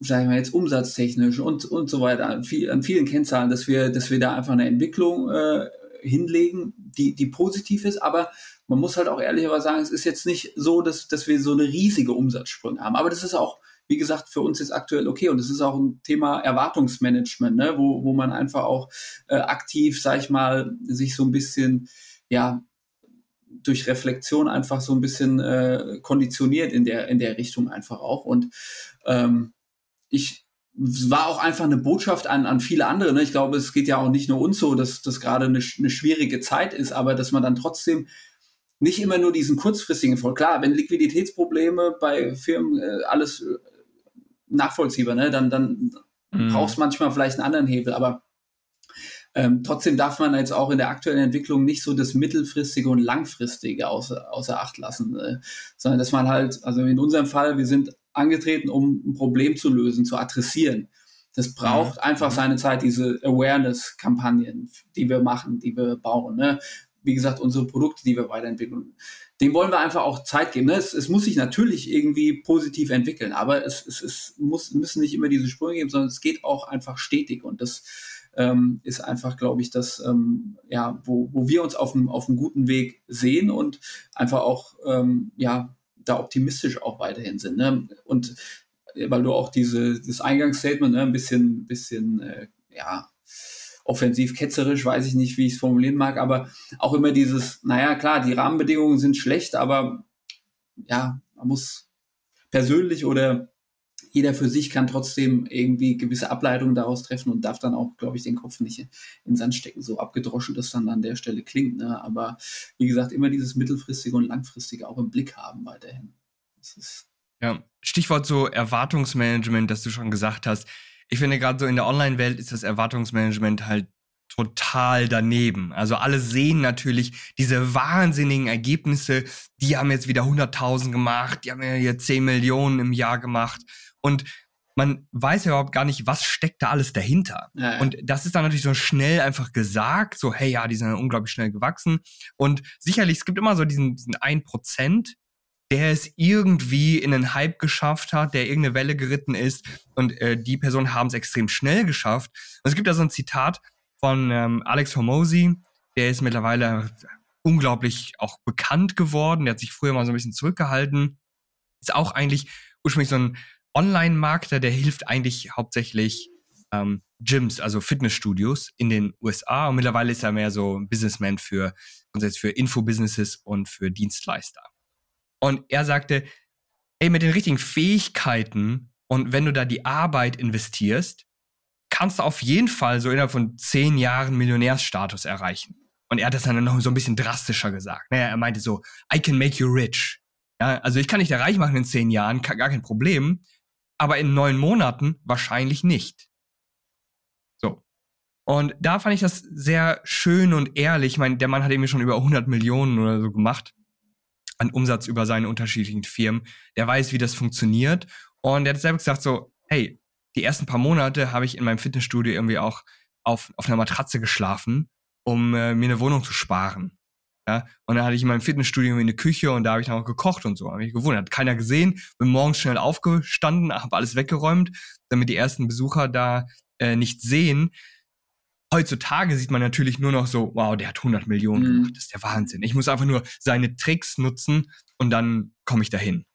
sagen wir jetzt umsatztechnisch und, und so weiter, an, viel, an vielen Kennzahlen, dass wir, dass wir da einfach eine Entwicklung äh, hinlegen, die, die positiv ist, aber man muss halt auch ehrlicherweise sagen, es ist jetzt nicht so, dass, dass wir so eine riesige Umsatzsprünge haben. Aber das ist auch wie gesagt, für uns jetzt aktuell okay. Und es ist auch ein Thema Erwartungsmanagement, ne? wo, wo man einfach auch äh, aktiv, sag ich mal, sich so ein bisschen, ja, durch Reflexion einfach so ein bisschen äh, konditioniert in der, in der Richtung einfach auch. Und ähm, ich war auch einfach eine Botschaft an, an viele andere. Ne? Ich glaube, es geht ja auch nicht nur uns so, dass das gerade eine, eine schwierige Zeit ist, aber dass man dann trotzdem nicht immer nur diesen kurzfristigen Erfolg. Klar, wenn Liquiditätsprobleme bei Firmen äh, alles nachvollziehbar, ne? Dann, dann mhm. brauchst manchmal vielleicht einen anderen Hebel, aber ähm, trotzdem darf man jetzt auch in der aktuellen Entwicklung nicht so das mittelfristige und langfristige außer, außer Acht lassen, äh, sondern dass man halt, also in unserem Fall, wir sind angetreten, um ein Problem zu lösen, zu adressieren. Das braucht mhm. einfach mhm. seine Zeit, diese Awareness-Kampagnen, die wir machen, die wir bauen. Ne? Wie gesagt, unsere Produkte, die wir weiterentwickeln dem wollen wir einfach auch Zeit geben. Ne? Es, es, muss sich natürlich irgendwie positiv entwickeln, aber es, es, es muss, müssen nicht immer diese Sprünge geben, sondern es geht auch einfach stetig und das ähm, ist einfach, glaube ich, das, ähm, ja, wo, wo wir uns auf einem, auf einem guten Weg sehen und einfach auch, ähm, ja, da optimistisch auch weiterhin sind. Ne? Und äh, weil du auch diese, das Eingangsstatement ne, ein bisschen, bisschen, äh, ja, offensiv ketzerisch, weiß ich nicht, wie ich es formulieren mag, aber auch immer dieses, naja, klar, die Rahmenbedingungen sind schlecht, aber ja, man muss persönlich oder jeder für sich kann trotzdem irgendwie gewisse Ableitungen daraus treffen und darf dann auch, glaube ich, den Kopf nicht in den Sand stecken, so abgedroschen das dann an der Stelle klingt. Ne? Aber wie gesagt, immer dieses mittelfristige und langfristige auch im Blick haben weiterhin. ja, Stichwort so Erwartungsmanagement, das du schon gesagt hast ich finde gerade so in der Online-Welt ist das Erwartungsmanagement halt total daneben. Also alle sehen natürlich diese wahnsinnigen Ergebnisse, die haben jetzt wieder 100.000 gemacht, die haben ja jetzt 10 Millionen im Jahr gemacht und man weiß ja überhaupt gar nicht, was steckt da alles dahinter. Ja, ja. Und das ist dann natürlich so schnell einfach gesagt, so, hey, ja, die sind unglaublich schnell gewachsen. Und sicherlich, es gibt immer so diesen, diesen 1%, der es irgendwie in den Hype geschafft hat, der irgendeine Welle geritten ist und äh, die Personen haben es extrem schnell geschafft. Und es gibt da so ein Zitat von ähm, Alex Hormozy, der ist mittlerweile unglaublich auch bekannt geworden, der hat sich früher mal so ein bisschen zurückgehalten, ist auch eigentlich ursprünglich so ein Online-Markter, der hilft eigentlich hauptsächlich ähm, Gyms, also Fitnessstudios in den USA und mittlerweile ist er mehr so ein Businessman für, für Infobusinesses und für Dienstleister. Und er sagte, ey, mit den richtigen Fähigkeiten und wenn du da die Arbeit investierst, kannst du auf jeden Fall so innerhalb von zehn Jahren Millionärsstatus erreichen. Und er hat das dann noch so ein bisschen drastischer gesagt. Naja, er meinte so, I can make you rich. Ja, also ich kann dich da reich machen in zehn Jahren, gar kein Problem. Aber in neun Monaten wahrscheinlich nicht. So. Und da fand ich das sehr schön und ehrlich. Ich meine, der Mann hat irgendwie schon über 100 Millionen oder so gemacht an Umsatz über seine unterschiedlichen Firmen. Der weiß, wie das funktioniert. Und der hat selber gesagt so, hey, die ersten paar Monate habe ich in meinem Fitnessstudio irgendwie auch auf, auf einer Matratze geschlafen, um äh, mir eine Wohnung zu sparen. Ja, und dann hatte ich in meinem Fitnessstudio eine Küche und da habe ich dann auch gekocht und so. Habe ich gewundert, hat keiner gesehen. Bin morgens schnell aufgestanden, habe alles weggeräumt, damit die ersten Besucher da äh, nicht sehen heutzutage sieht man natürlich nur noch so, wow, der hat 100 Millionen mhm. gemacht. Das ist der Wahnsinn. Ich muss einfach nur seine Tricks nutzen und dann komme ich dahin.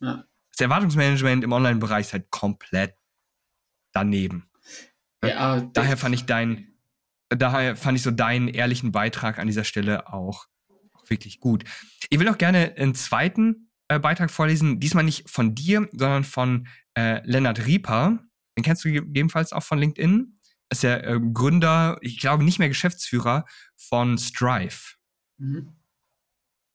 Ja. Das Erwartungsmanagement im Online-Bereich ist halt komplett daneben. Ja, daher fand ich dein, daher fand ich so deinen ehrlichen Beitrag an dieser Stelle auch wirklich gut. Ich will auch gerne einen zweiten äh, Beitrag vorlesen, diesmal nicht von dir, sondern von äh, Lennart Rieper. Den kennst du gegebenenfalls auch von LinkedIn. Ist der äh, Gründer, ich glaube nicht mehr Geschäftsführer von Strive. Mhm.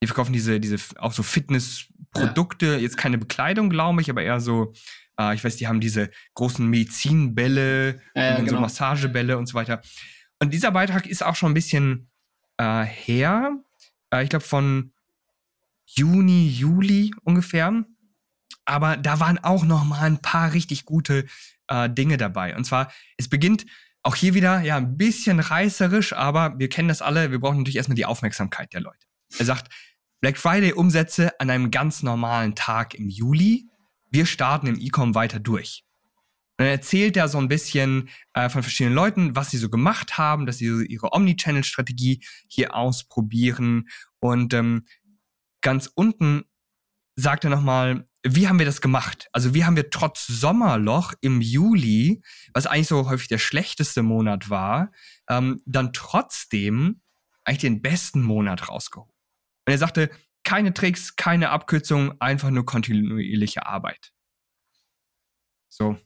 Die verkaufen diese, diese auch so Fitnessprodukte, ja. jetzt keine Bekleidung, glaube ich, aber eher so, äh, ich weiß, die haben diese großen Medizinbälle ja, ja, und genau. so Massagebälle und so weiter. Und dieser Beitrag ist auch schon ein bisschen äh, her. Äh, ich glaube von Juni, Juli ungefähr. Aber da waren auch noch mal ein paar richtig gute äh, Dinge dabei. Und zwar, es beginnt auch hier wieder, ja, ein bisschen reißerisch, aber wir kennen das alle. Wir brauchen natürlich erstmal die Aufmerksamkeit der Leute. Er sagt, Black Friday Umsätze an einem ganz normalen Tag im Juli. Wir starten im E-Com weiter durch. Dann erzählt er so ein bisschen äh, von verschiedenen Leuten, was sie so gemacht haben, dass sie so ihre Omnichannel-Strategie hier ausprobieren. Und ähm, ganz unten sagt er nochmal, wie haben wir das gemacht? Also wie haben wir trotz Sommerloch im Juli, was eigentlich so häufig der schlechteste Monat war, ähm, dann trotzdem eigentlich den besten Monat rausgeholt? Und er sagte, keine Tricks, keine Abkürzung, einfach nur kontinuierliche Arbeit. So.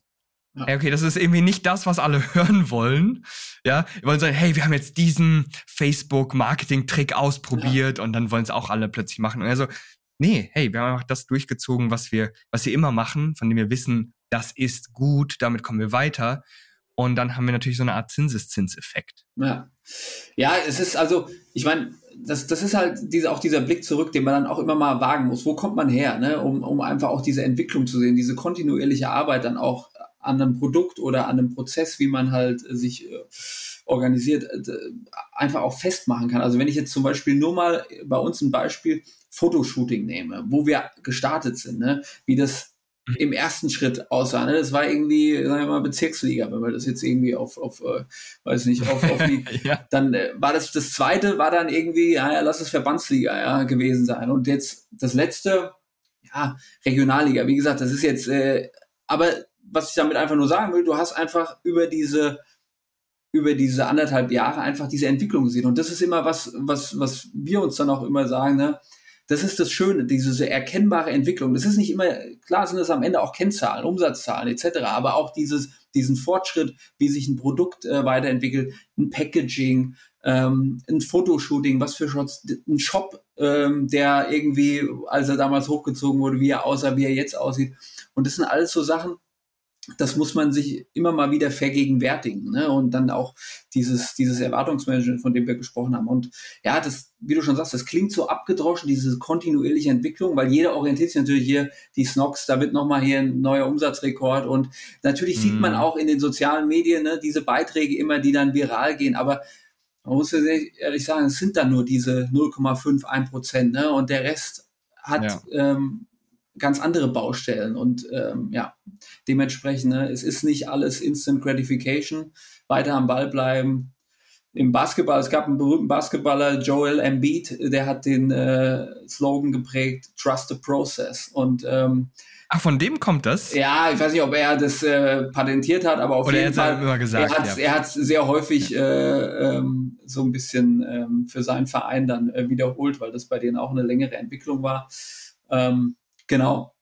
Ja. Okay, das ist irgendwie nicht das, was alle hören wollen. Ja, wir wollen sagen, hey, wir haben jetzt diesen Facebook-Marketing-Trick ausprobiert ja. und dann wollen es auch alle plötzlich machen. Und also, nee, hey, wir haben einfach das durchgezogen, was wir, was wir immer machen, von dem wir wissen, das ist gut, damit kommen wir weiter. Und dann haben wir natürlich so eine Art Zinseszinseffekt. Ja. Ja, es ist also, ich meine, das, das ist halt diese, auch dieser Blick zurück, den man dann auch immer mal wagen muss. Wo kommt man her, ne? um, um einfach auch diese Entwicklung zu sehen, diese kontinuierliche Arbeit dann auch an einem Produkt oder an einem Prozess, wie man halt sich äh, organisiert, äh, einfach auch festmachen kann. Also wenn ich jetzt zum Beispiel nur mal bei uns ein Beispiel Fotoshooting nehme, wo wir gestartet sind, ne? wie das Mhm. im ersten Schritt aussah. Ne? Das war irgendwie, sagen wir mal, Bezirksliga, wenn wir das jetzt irgendwie auf, auf äh, weiß nicht, auf, auf die, ja. dann äh, war das, das zweite war dann irgendwie, ja, ja, lass es Verbandsliga ja, gewesen sein. Und jetzt das letzte, ja, Regionalliga. Wie gesagt, das ist jetzt, äh, aber was ich damit einfach nur sagen will, du hast einfach über diese über diese anderthalb Jahre einfach diese Entwicklung gesehen. Und das ist immer was, was, was wir uns dann auch immer sagen, ne? das ist das Schöne, diese erkennbare Entwicklung. Das ist nicht immer, klar sind es am Ende auch Kennzahlen, Umsatzzahlen etc., aber auch dieses, diesen Fortschritt, wie sich ein Produkt äh, weiterentwickelt, ein Packaging, ähm, ein Fotoshooting, was für Shots, ein Shop, ähm, der irgendwie, als er damals hochgezogen wurde, wie er aussah, wie er jetzt aussieht. Und das sind alles so Sachen, das muss man sich immer mal wieder vergegenwärtigen ne? und dann auch dieses, dieses Erwartungsmanagement, von dem wir gesprochen haben. Und ja, das, wie du schon sagst, das klingt so abgedroschen, diese kontinuierliche Entwicklung, weil jeder orientiert sich natürlich hier, die Snox, da wird nochmal hier ein neuer Umsatzrekord und natürlich mhm. sieht man mhm. auch in den sozialen Medien ne, diese Beiträge immer, die dann viral gehen, aber man muss ja ehrlich sagen, es sind dann nur diese 0,51 Prozent ne? und der Rest hat ja. ähm, ganz andere Baustellen und ähm, ja, dementsprechend, ne, es ist nicht alles Instant Gratification, weiter am Ball bleiben. Im Basketball, es gab einen berühmten Basketballer, Joel Embiid, der hat den äh, Slogan geprägt, Trust the Process. Und ähm, Ach, von dem kommt das? Ja, ich weiß nicht, ob er das äh, patentiert hat, aber auf Oder jeden Fall. Immer gesagt, er hat ja. er sehr häufig äh, ähm, so ein bisschen ähm, für seinen Verein dann äh, wiederholt, weil das bei denen auch eine längere Entwicklung war. Ähm, Genau.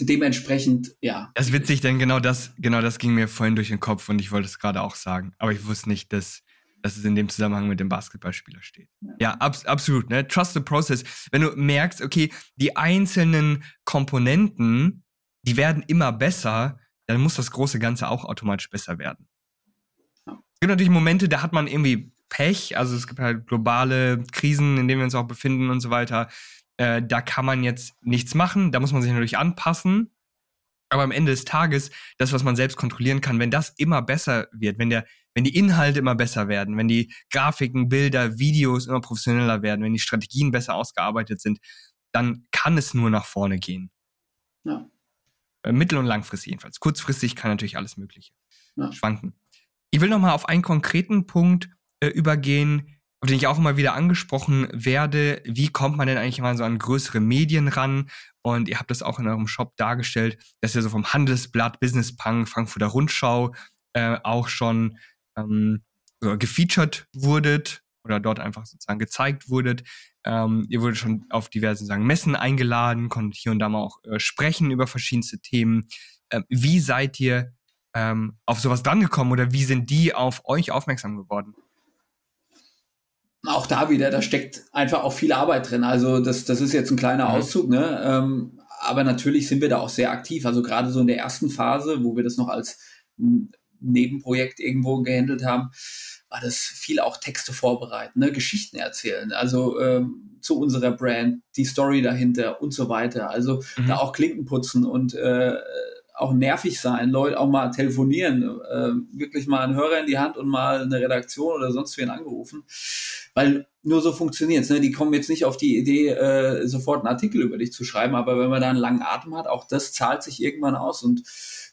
Dementsprechend, ja. Das ist witzig, denn genau das, genau das ging mir vorhin durch den Kopf und ich wollte es gerade auch sagen. Aber ich wusste nicht, dass, dass es in dem Zusammenhang mit dem Basketballspieler steht. Ja, ja ab, absolut, ne? Trust the process. Wenn du merkst, okay, die einzelnen Komponenten, die werden immer besser, dann muss das große Ganze auch automatisch besser werden. Ja. Es gibt natürlich Momente, da hat man irgendwie Pech, also es gibt halt globale Krisen, in denen wir uns auch befinden und so weiter. Äh, da kann man jetzt nichts machen, da muss man sich natürlich anpassen. Aber am Ende des Tages, das, was man selbst kontrollieren kann, wenn das immer besser wird, wenn der, wenn die Inhalte immer besser werden, wenn die Grafiken, Bilder, Videos immer professioneller werden, wenn die Strategien besser ausgearbeitet sind, dann kann es nur nach vorne gehen. Ja. Äh, mittel- und langfristig jedenfalls. Kurzfristig kann natürlich alles Mögliche ja. schwanken. Ich will nochmal auf einen konkreten Punkt äh, übergehen, auf den ich auch immer wieder angesprochen werde, wie kommt man denn eigentlich mal so an größere Medien ran? Und ihr habt das auch in eurem Shop dargestellt, dass ihr so vom Handelsblatt, Business Punk, Frankfurter Rundschau äh, auch schon ähm, so gefeatured wurdet oder dort einfach sozusagen gezeigt wurdet. Ähm, ihr wurde schon auf diverse sagen, Messen eingeladen, konntet hier und da mal auch äh, sprechen über verschiedenste Themen. Ähm, wie seid ihr ähm, auf sowas drangekommen oder wie sind die auf euch aufmerksam geworden? Auch da wieder, da steckt einfach auch viel Arbeit drin. Also das, das ist jetzt ein kleiner mhm. Auszug, ne? Ähm, aber natürlich sind wir da auch sehr aktiv. Also gerade so in der ersten Phase, wo wir das noch als Nebenprojekt irgendwo gehandelt haben, war das viel auch Texte vorbereiten, ne? Geschichten erzählen, also ähm, zu unserer Brand, die Story dahinter und so weiter. Also mhm. da auch Klinken putzen und äh, auch nervig sein, Leute auch mal telefonieren, äh, wirklich mal einen Hörer in die Hand und mal eine Redaktion oder sonst wen angerufen, weil nur so funktioniert's. Ne? Die kommen jetzt nicht auf die Idee, äh, sofort einen Artikel über dich zu schreiben, aber wenn man da einen langen Atem hat, auch das zahlt sich irgendwann aus und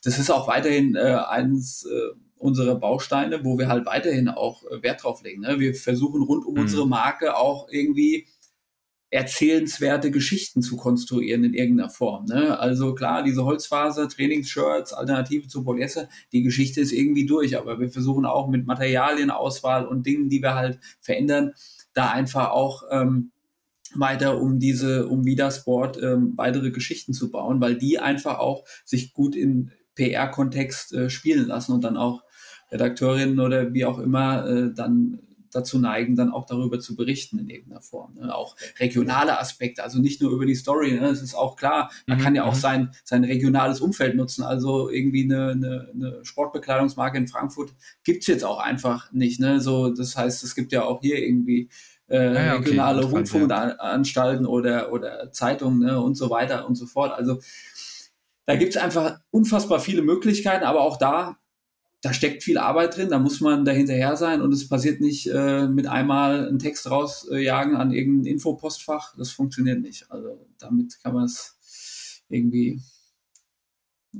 das ist auch weiterhin äh, eines äh, unserer Bausteine, wo wir halt weiterhin auch äh, Wert drauf legen. Ne? Wir versuchen rund um mhm. unsere Marke auch irgendwie erzählenswerte Geschichten zu konstruieren in irgendeiner Form. Ne? Also klar, diese Holzfaser, Trainingsshirts, Alternative zu Polyester, die Geschichte ist irgendwie durch, aber wir versuchen auch mit Materialienauswahl und Dingen, die wir halt verändern, da einfach auch ähm, weiter um diese, um Widersport ähm, weitere Geschichten zu bauen, weil die einfach auch sich gut in PR-Kontext äh, spielen lassen und dann auch Redakteurinnen oder wie auch immer äh, dann dazu neigen, dann auch darüber zu berichten in irgendeiner Form. Ne? Auch regionale Aspekte, also nicht nur über die Story. Ne? Es ist auch klar, man mhm. kann ja auch mhm. sein, sein regionales Umfeld nutzen. Also irgendwie eine, eine, eine Sportbekleidungsmarke in Frankfurt gibt's jetzt auch einfach nicht. Ne? So, das heißt, es gibt ja auch hier irgendwie äh, ja, okay, regionale Rundfunkanstalten oder, oder Zeitungen ne? und so weiter und so fort. Also da gibt's einfach unfassbar viele Möglichkeiten, aber auch da da steckt viel Arbeit drin, da muss man dahinterher sein und es passiert nicht äh, mit einmal einen Text rausjagen äh, an irgendein Infopostfach. Das funktioniert nicht. Also damit kann man es irgendwie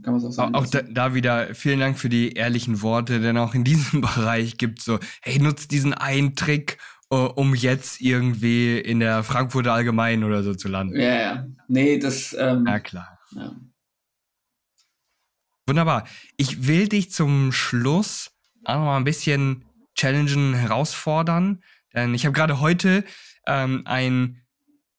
kann man auch sagen. Auch da, da, wieder vielen Dank für die ehrlichen Worte, denn auch in diesem Bereich gibt es so, hey, nutzt diesen einen Trick, uh, um jetzt irgendwie in der Frankfurter Allgemeinen oder so zu landen. Ja, ja. Nee, das. Ähm, ja, klar. Ja. Wunderbar. Ich will dich zum Schluss auch noch mal ein bisschen challengen, herausfordern. Denn ich habe gerade heute ähm, einen,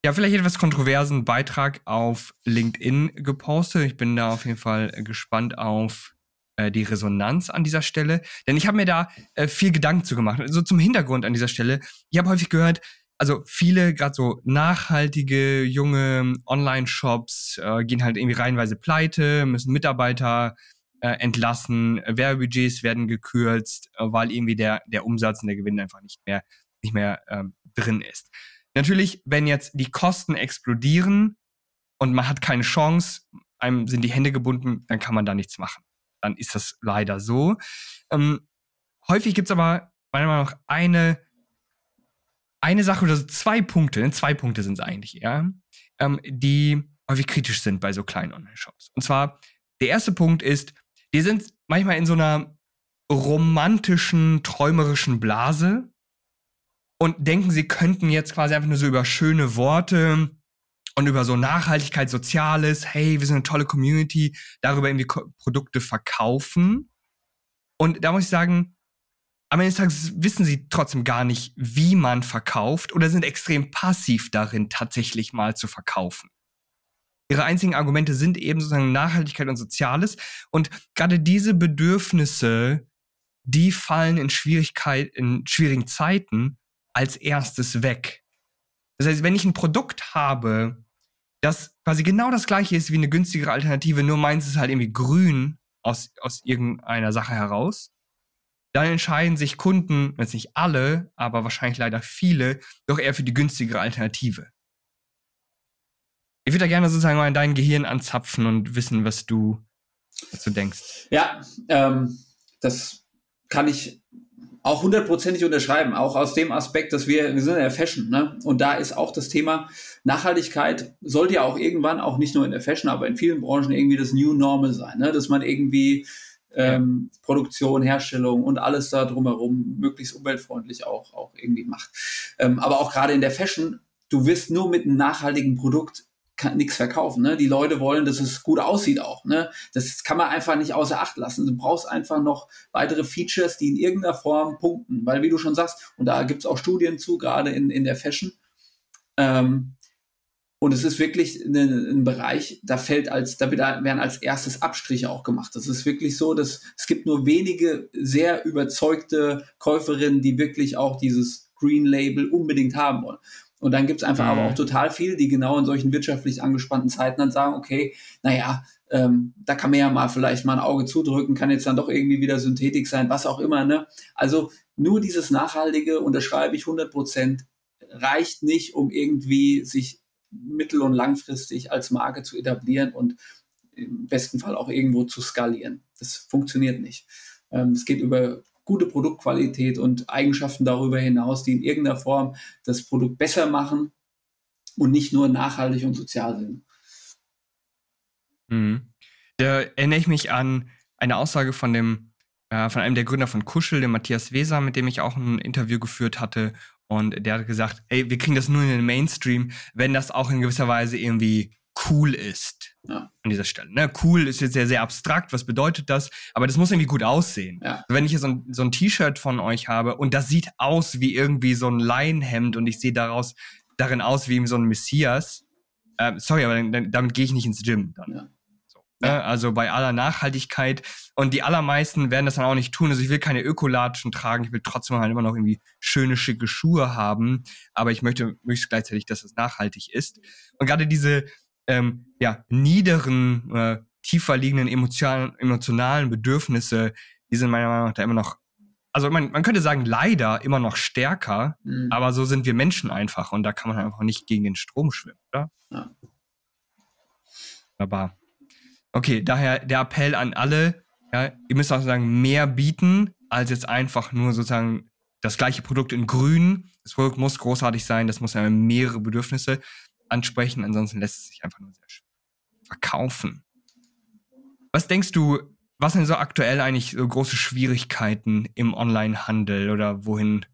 ja, vielleicht etwas kontroversen Beitrag auf LinkedIn gepostet. Ich bin da auf jeden Fall gespannt auf äh, die Resonanz an dieser Stelle. Denn ich habe mir da äh, viel Gedanken zu gemacht. Also zum Hintergrund an dieser Stelle. Ich habe häufig gehört, also viele, gerade so nachhaltige, junge Online-Shops äh, gehen halt irgendwie reihenweise pleite, müssen Mitarbeiter äh, entlassen, Werbebudgets werden gekürzt, äh, weil irgendwie der, der Umsatz und der Gewinn einfach nicht mehr, nicht mehr ähm, drin ist. Natürlich, wenn jetzt die Kosten explodieren und man hat keine Chance, einem sind die Hände gebunden, dann kann man da nichts machen. Dann ist das leider so. Ähm, häufig gibt's aber meiner Meinung nach eine eine Sache oder so zwei Punkte, ne, zwei Punkte sind es eigentlich eher, ähm, die häufig kritisch sind bei so kleinen Online-Shops. Und zwar, der erste Punkt ist, die sind manchmal in so einer romantischen, träumerischen Blase und denken, sie könnten jetzt quasi einfach nur so über schöne Worte und über so Nachhaltigkeit, Soziales, hey, wir sind eine tolle Community, darüber irgendwie Produkte verkaufen. Und da muss ich sagen, am Ende des Tages wissen sie trotzdem gar nicht, wie man verkauft oder sind extrem passiv darin, tatsächlich mal zu verkaufen. Ihre einzigen Argumente sind eben sozusagen Nachhaltigkeit und Soziales. Und gerade diese Bedürfnisse, die fallen in Schwierigkeit, in schwierigen Zeiten als erstes weg. Das heißt, wenn ich ein Produkt habe, das quasi genau das gleiche ist wie eine günstigere Alternative, nur meins ist halt irgendwie grün aus, aus irgendeiner Sache heraus, dann entscheiden sich Kunden, jetzt nicht alle, aber wahrscheinlich leider viele, doch eher für die günstigere Alternative. Ich würde da gerne sozusagen mal in dein Gehirn anzapfen und wissen, was du dazu denkst. Ja, ähm, das kann ich auch hundertprozentig unterschreiben, auch aus dem Aspekt, dass wir, wir sind in der Fashion, ne? Und da ist auch das Thema Nachhaltigkeit sollte ja auch irgendwann, auch nicht nur in der Fashion, aber in vielen Branchen irgendwie das New Normal sein, ne? Dass man irgendwie ähm, Produktion, Herstellung und alles da drumherum möglichst umweltfreundlich auch, auch irgendwie macht. Ähm, aber auch gerade in der Fashion, du wirst nur mit einem nachhaltigen Produkt nichts verkaufen. Ne? Die Leute wollen, dass es gut aussieht auch. Ne? Das kann man einfach nicht außer Acht lassen. Du brauchst einfach noch weitere Features, die in irgendeiner Form punkten. Weil, wie du schon sagst, und da gibt es auch Studien zu, gerade in, in der Fashion, Ähm, und es ist wirklich ein, ein, Bereich, da fällt als, da werden als erstes Abstriche auch gemacht. Das ist wirklich so, dass es gibt nur wenige sehr überzeugte Käuferinnen, die wirklich auch dieses Green Label unbedingt haben wollen. Und dann gibt es einfach mhm. aber auch total viel, die genau in solchen wirtschaftlich angespannten Zeiten dann sagen, okay, naja, ähm, da kann man ja mal vielleicht mal ein Auge zudrücken, kann jetzt dann doch irgendwie wieder Synthetik sein, was auch immer. Ne? Also nur dieses Nachhaltige, unterschreibe ich 100 Prozent, reicht nicht, um irgendwie sich mittel- und langfristig als Marke zu etablieren und im besten Fall auch irgendwo zu skalieren. Das funktioniert nicht. Ähm, es geht über gute Produktqualität und Eigenschaften darüber hinaus, die in irgendeiner Form das Produkt besser machen und nicht nur nachhaltig und sozial sind. Mhm. Da erinnere ich mich an eine Aussage von dem äh, von einem der Gründer von Kuschel, dem Matthias Weser, mit dem ich auch ein Interview geführt hatte. Und der hat gesagt, hey, wir kriegen das nur in den Mainstream, wenn das auch in gewisser Weise irgendwie cool ist. Ja. An dieser Stelle. Ne? Cool ist jetzt sehr, sehr abstrakt. Was bedeutet das? Aber das muss irgendwie gut aussehen. Ja. Wenn ich jetzt so ein, so ein T-Shirt von euch habe und das sieht aus wie irgendwie so ein Leinenhemd und ich sehe daraus darin aus wie so ein Messias. Äh, sorry, aber dann, damit gehe ich nicht ins Gym. Dann. Ja. Ne? Also bei aller Nachhaltigkeit. Und die allermeisten werden das dann auch nicht tun. Also ich will keine Ökolatschen tragen. Ich will trotzdem halt immer noch irgendwie schöne, schicke Schuhe haben. Aber ich möchte möglichst gleichzeitig, dass es nachhaltig ist. Und gerade diese ähm, ja, niederen, äh, tiefer liegenden emotionalen, emotionalen Bedürfnisse, die sind meiner Meinung nach da immer noch also man, man könnte sagen, leider immer noch stärker, mhm. aber so sind wir Menschen einfach und da kann man einfach nicht gegen den Strom schwimmen, oder? Ja. Wunderbar. Okay, daher der Appell an alle, ja, ihr müsst auch sagen, mehr bieten, als jetzt einfach nur sozusagen das gleiche Produkt in grün. Das Produkt muss großartig sein, das muss ja mehrere Bedürfnisse ansprechen, ansonsten lässt es sich einfach nur sehr schön verkaufen. Was denkst du, was sind so aktuell eigentlich so große Schwierigkeiten im Onlinehandel oder wohin,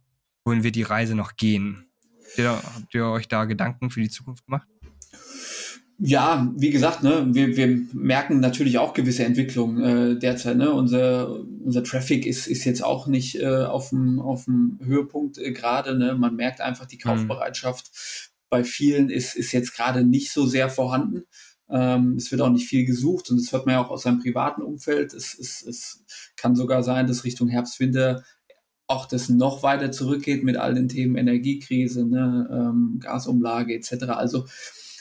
wohin wird die Reise noch gehen? Habt ihr, habt ihr euch da Gedanken für die Zukunft gemacht? Ja, wie gesagt, ne, wir, wir merken natürlich auch gewisse Entwicklungen äh, derzeit. Ne? Unser, unser Traffic ist, ist jetzt auch nicht äh, auf dem auf dem Höhepunkt äh, gerade. Ne? Man merkt einfach, die mhm. Kaufbereitschaft mhm. bei vielen ist, ist jetzt gerade nicht so sehr vorhanden. Ähm, es wird auch nicht viel gesucht und das hört man ja auch aus seinem privaten Umfeld. Es, es, es kann sogar sein, dass Richtung Herbst, Winter auch das noch weiter zurückgeht mit all den Themen Energiekrise, ne, ähm, Gasumlage etc. Also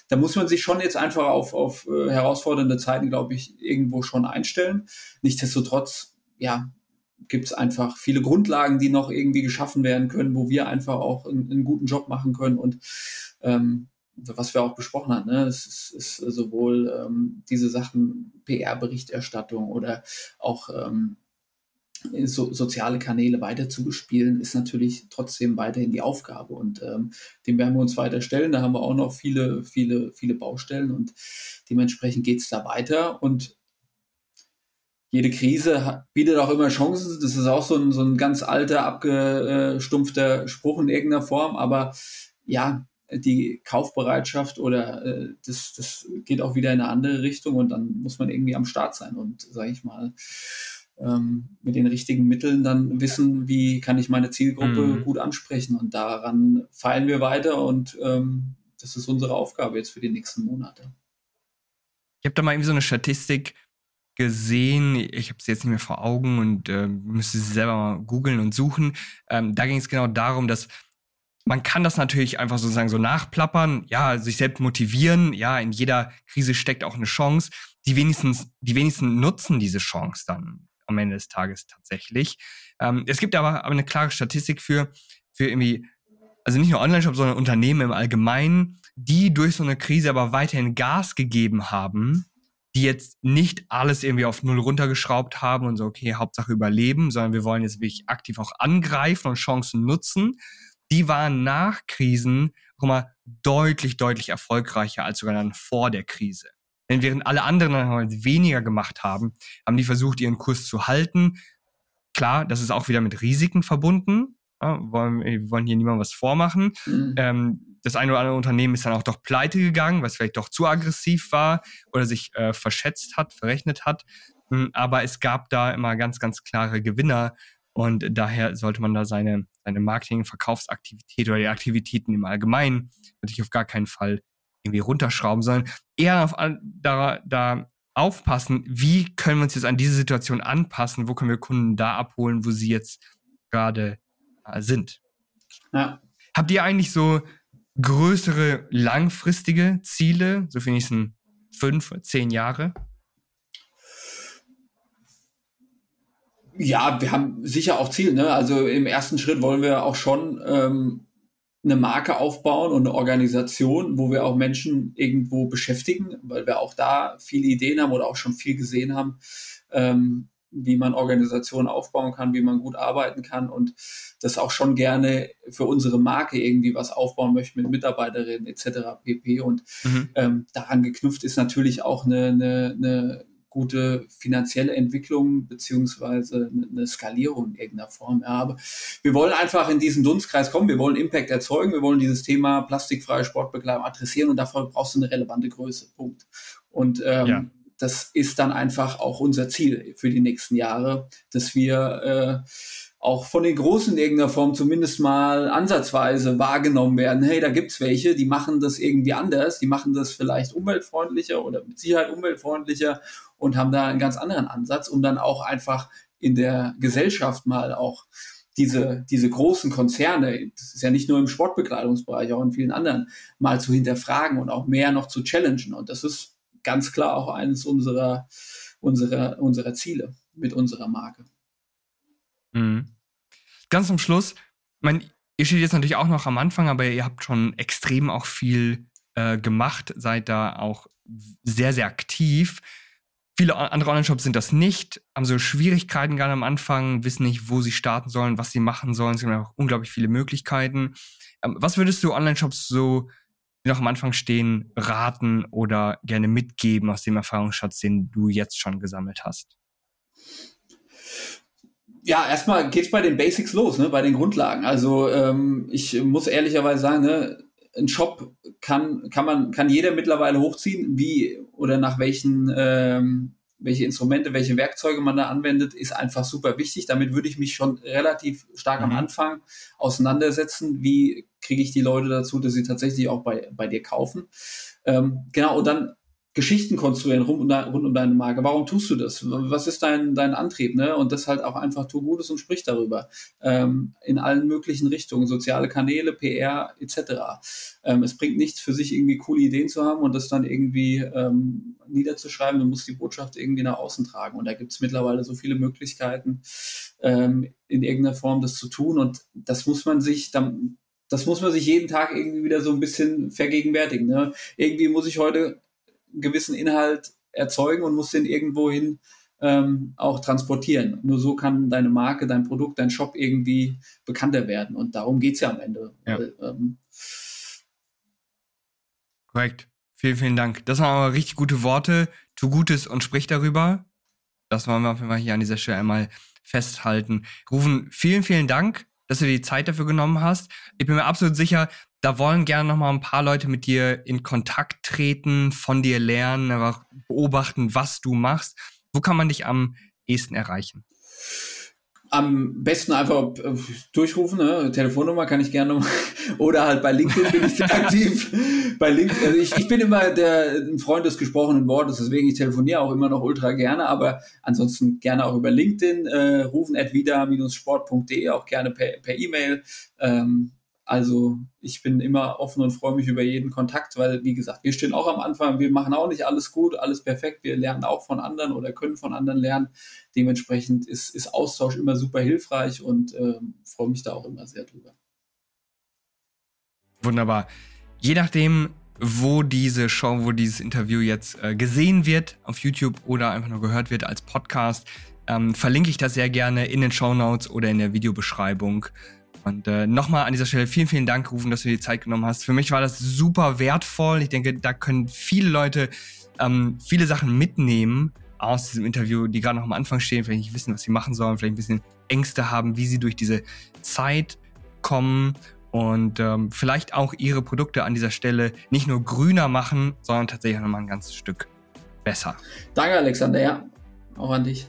da muss man sich schon jetzt einfach auf, auf äh, herausfordernde Zeiten, glaube ich, irgendwo schon einstellen. Nichtsdestotrotz, ja, gibt es einfach viele Grundlagen, die noch irgendwie geschaffen werden können, wo wir einfach auch einen, einen guten Job machen können und ähm, was wir auch besprochen haben, ne? es ist, ist sowohl ähm, diese Sachen PR-Berichterstattung oder auch ähm, so, soziale Kanäle weiter zu bespielen, ist natürlich trotzdem weiterhin die Aufgabe. Und ähm, dem werden wir uns weiter stellen. Da haben wir auch noch viele, viele, viele Baustellen und dementsprechend geht es da weiter. Und jede Krise bietet auch immer Chancen. Das ist auch so ein, so ein ganz alter, abgestumpfter Spruch in irgendeiner Form. Aber ja, die Kaufbereitschaft oder äh, das, das geht auch wieder in eine andere Richtung und dann muss man irgendwie am Start sein und, sage ich mal, ähm, mit den richtigen Mitteln dann wissen, wie kann ich meine Zielgruppe mhm. gut ansprechen. Und daran feilen wir weiter und ähm, das ist unsere Aufgabe jetzt für die nächsten Monate. Ich habe da mal irgendwie so eine Statistik gesehen, ich habe sie jetzt nicht mehr vor Augen und äh, müsste sie selber mal googeln und suchen. Ähm, da ging es genau darum, dass man kann das natürlich einfach sozusagen so nachplappern, ja, sich selbst motivieren, ja, in jeder Krise steckt auch eine Chance. Die wenigstens, die wenigsten nutzen diese Chance dann am Ende des Tages tatsächlich. Ähm, es gibt aber, aber eine klare Statistik für, für irgendwie, also nicht nur Online-Shop, sondern Unternehmen im Allgemeinen, die durch so eine Krise aber weiterhin Gas gegeben haben, die jetzt nicht alles irgendwie auf Null runtergeschraubt haben und so, okay, Hauptsache überleben, sondern wir wollen jetzt wirklich aktiv auch angreifen und Chancen nutzen. Die waren nach Krisen auch mal deutlich, deutlich erfolgreicher als sogar dann vor der Krise. Denn während alle anderen halt weniger gemacht haben, haben die versucht, ihren Kurs zu halten. Klar, das ist auch wieder mit Risiken verbunden. Ja, wollen, wir wollen hier niemandem was vormachen. Mhm. Ähm, das eine oder andere Unternehmen ist dann auch doch pleite gegangen, was vielleicht doch zu aggressiv war oder sich äh, verschätzt hat, verrechnet hat. Mhm, aber es gab da immer ganz, ganz klare Gewinner und daher sollte man da seine, deine Marketing, Verkaufsaktivität oder die Aktivitäten im Allgemeinen natürlich auf gar keinen Fall irgendwie runterschrauben, sondern eher auf, da, da aufpassen, wie können wir uns jetzt an diese Situation anpassen, wo können wir Kunden da abholen, wo sie jetzt gerade äh, sind. Ja. Habt ihr eigentlich so größere langfristige Ziele, so für die nächsten fünf, zehn Jahre? Ja, wir haben sicher auch Ziele. Ne? Also im ersten Schritt wollen wir auch schon ähm, eine Marke aufbauen und eine Organisation, wo wir auch Menschen irgendwo beschäftigen, weil wir auch da viele Ideen haben oder auch schon viel gesehen haben, ähm, wie man Organisationen aufbauen kann, wie man gut arbeiten kann und das auch schon gerne für unsere Marke irgendwie was aufbauen möchte mit Mitarbeiterinnen etc. pp. Und mhm. ähm, daran geknüpft ist natürlich auch eine, eine, eine gute finanzielle Entwicklung beziehungsweise eine Skalierung in irgendeiner Form. Ja, aber wir wollen einfach in diesen Dunstkreis kommen, wir wollen Impact erzeugen, wir wollen dieses Thema plastikfreie Sportbekleidung adressieren und dafür brauchst du eine relevante Größe. Punkt. Und ähm, ja das ist dann einfach auch unser Ziel für die nächsten Jahre, dass wir äh, auch von den Großen in irgendeiner Form zumindest mal ansatzweise wahrgenommen werden. Hey, da gibt's welche, die machen das irgendwie anders, die machen das vielleicht umweltfreundlicher oder mit Sicherheit umweltfreundlicher und haben da einen ganz anderen Ansatz, um dann auch einfach in der Gesellschaft mal auch diese, diese großen Konzerne, das ist ja nicht nur im Sportbekleidungsbereich, auch in vielen anderen, mal zu hinterfragen und auch mehr noch zu challengen. Und das ist ganz klar auch eines unserer, unserer, unserer Ziele mit unserer Marke. Mhm. Ganz zum Schluss, mein, ihr steht jetzt natürlich auch noch am Anfang, aber ihr habt schon extrem auch viel äh, gemacht, seid da auch sehr, sehr aktiv. Viele andere Online-Shops sind das nicht, haben so Schwierigkeiten gerade am Anfang, wissen nicht, wo sie starten sollen, was sie machen sollen. Es gibt auch unglaublich viele Möglichkeiten. Ähm, was würdest du Online-Shops so die noch am Anfang stehen, raten oder gerne mitgeben aus dem Erfahrungsschatz, den du jetzt schon gesammelt hast? Ja, erstmal geht's bei den Basics los, ne, bei den Grundlagen. Also ähm, ich muss ehrlicherweise sagen, ne, ein Shop kann, kann man, kann jeder mittlerweile hochziehen, wie oder nach welchen ähm, welche Instrumente, welche Werkzeuge man da anwendet, ist einfach super wichtig. Damit würde ich mich schon relativ stark mhm. am Anfang auseinandersetzen. Wie kriege ich die Leute dazu, dass sie tatsächlich auch bei, bei dir kaufen? Ähm, genau, und dann Geschichten konstruieren rund um, rund um deine Marke. Warum tust du das? Was ist dein, dein Antrieb? Ne? Und das halt auch einfach tu Gutes und sprich darüber. Ähm, in allen möglichen Richtungen, soziale Kanäle, PR etc. Ähm, es bringt nichts für sich irgendwie coole Ideen zu haben und das dann irgendwie ähm, niederzuschreiben. Du musst die Botschaft irgendwie nach außen tragen. Und da gibt es mittlerweile so viele Möglichkeiten, ähm, in irgendeiner Form das zu tun. Und das muss man sich dann das muss man sich jeden Tag irgendwie wieder so ein bisschen vergegenwärtigen. Ne? Irgendwie muss ich heute gewissen Inhalt erzeugen und musst den irgendwohin ähm, auch transportieren. Nur so kann deine Marke, dein Produkt, dein Shop irgendwie bekannter werden. Und darum geht es ja am Ende. Ja. Ähm, Korrekt. Vielen, vielen Dank. Das waren aber richtig gute Worte. Tu Gutes und sprich darüber. Das wollen wir auf jeden Fall hier an dieser Stelle einmal festhalten. Rufen, vielen, vielen Dank, dass du dir die Zeit dafür genommen hast. Ich bin mir absolut sicher, da wollen gerne noch mal ein paar Leute mit dir in Kontakt treten, von dir lernen, einfach beobachten, was du machst. Wo kann man dich am ehesten erreichen? Am besten einfach äh, durchrufen, ne? Telefonnummer kann ich gerne oder halt bei LinkedIn bin ich sehr aktiv. bei LinkedIn, also ich, ich bin immer der ein Freund des gesprochenen Wortes, deswegen ich telefoniere auch immer noch ultra gerne, aber ansonsten gerne auch über LinkedIn, äh, rufen at vida-sport.de, auch gerne per E-Mail. Per ähm, also ich bin immer offen und freue mich über jeden Kontakt, weil, wie gesagt, wir stehen auch am Anfang, wir machen auch nicht alles gut, alles perfekt, wir lernen auch von anderen oder können von anderen lernen. Dementsprechend ist, ist Austausch immer super hilfreich und äh, freue mich da auch immer sehr drüber. Wunderbar. Je nachdem, wo diese Show, wo dieses Interview jetzt äh, gesehen wird, auf YouTube oder einfach nur gehört wird als Podcast, ähm, verlinke ich das sehr gerne in den Show Notes oder in der Videobeschreibung. Und äh, nochmal an dieser Stelle vielen, vielen Dank, Rufen, dass du dir die Zeit genommen hast. Für mich war das super wertvoll. Ich denke, da können viele Leute ähm, viele Sachen mitnehmen aus diesem Interview, die gerade noch am Anfang stehen, vielleicht nicht wissen, was sie machen sollen, vielleicht ein bisschen Ängste haben, wie sie durch diese Zeit kommen und ähm, vielleicht auch ihre Produkte an dieser Stelle nicht nur grüner machen, sondern tatsächlich nochmal ein ganzes Stück besser. Danke, Alexander. Ja, auch an dich.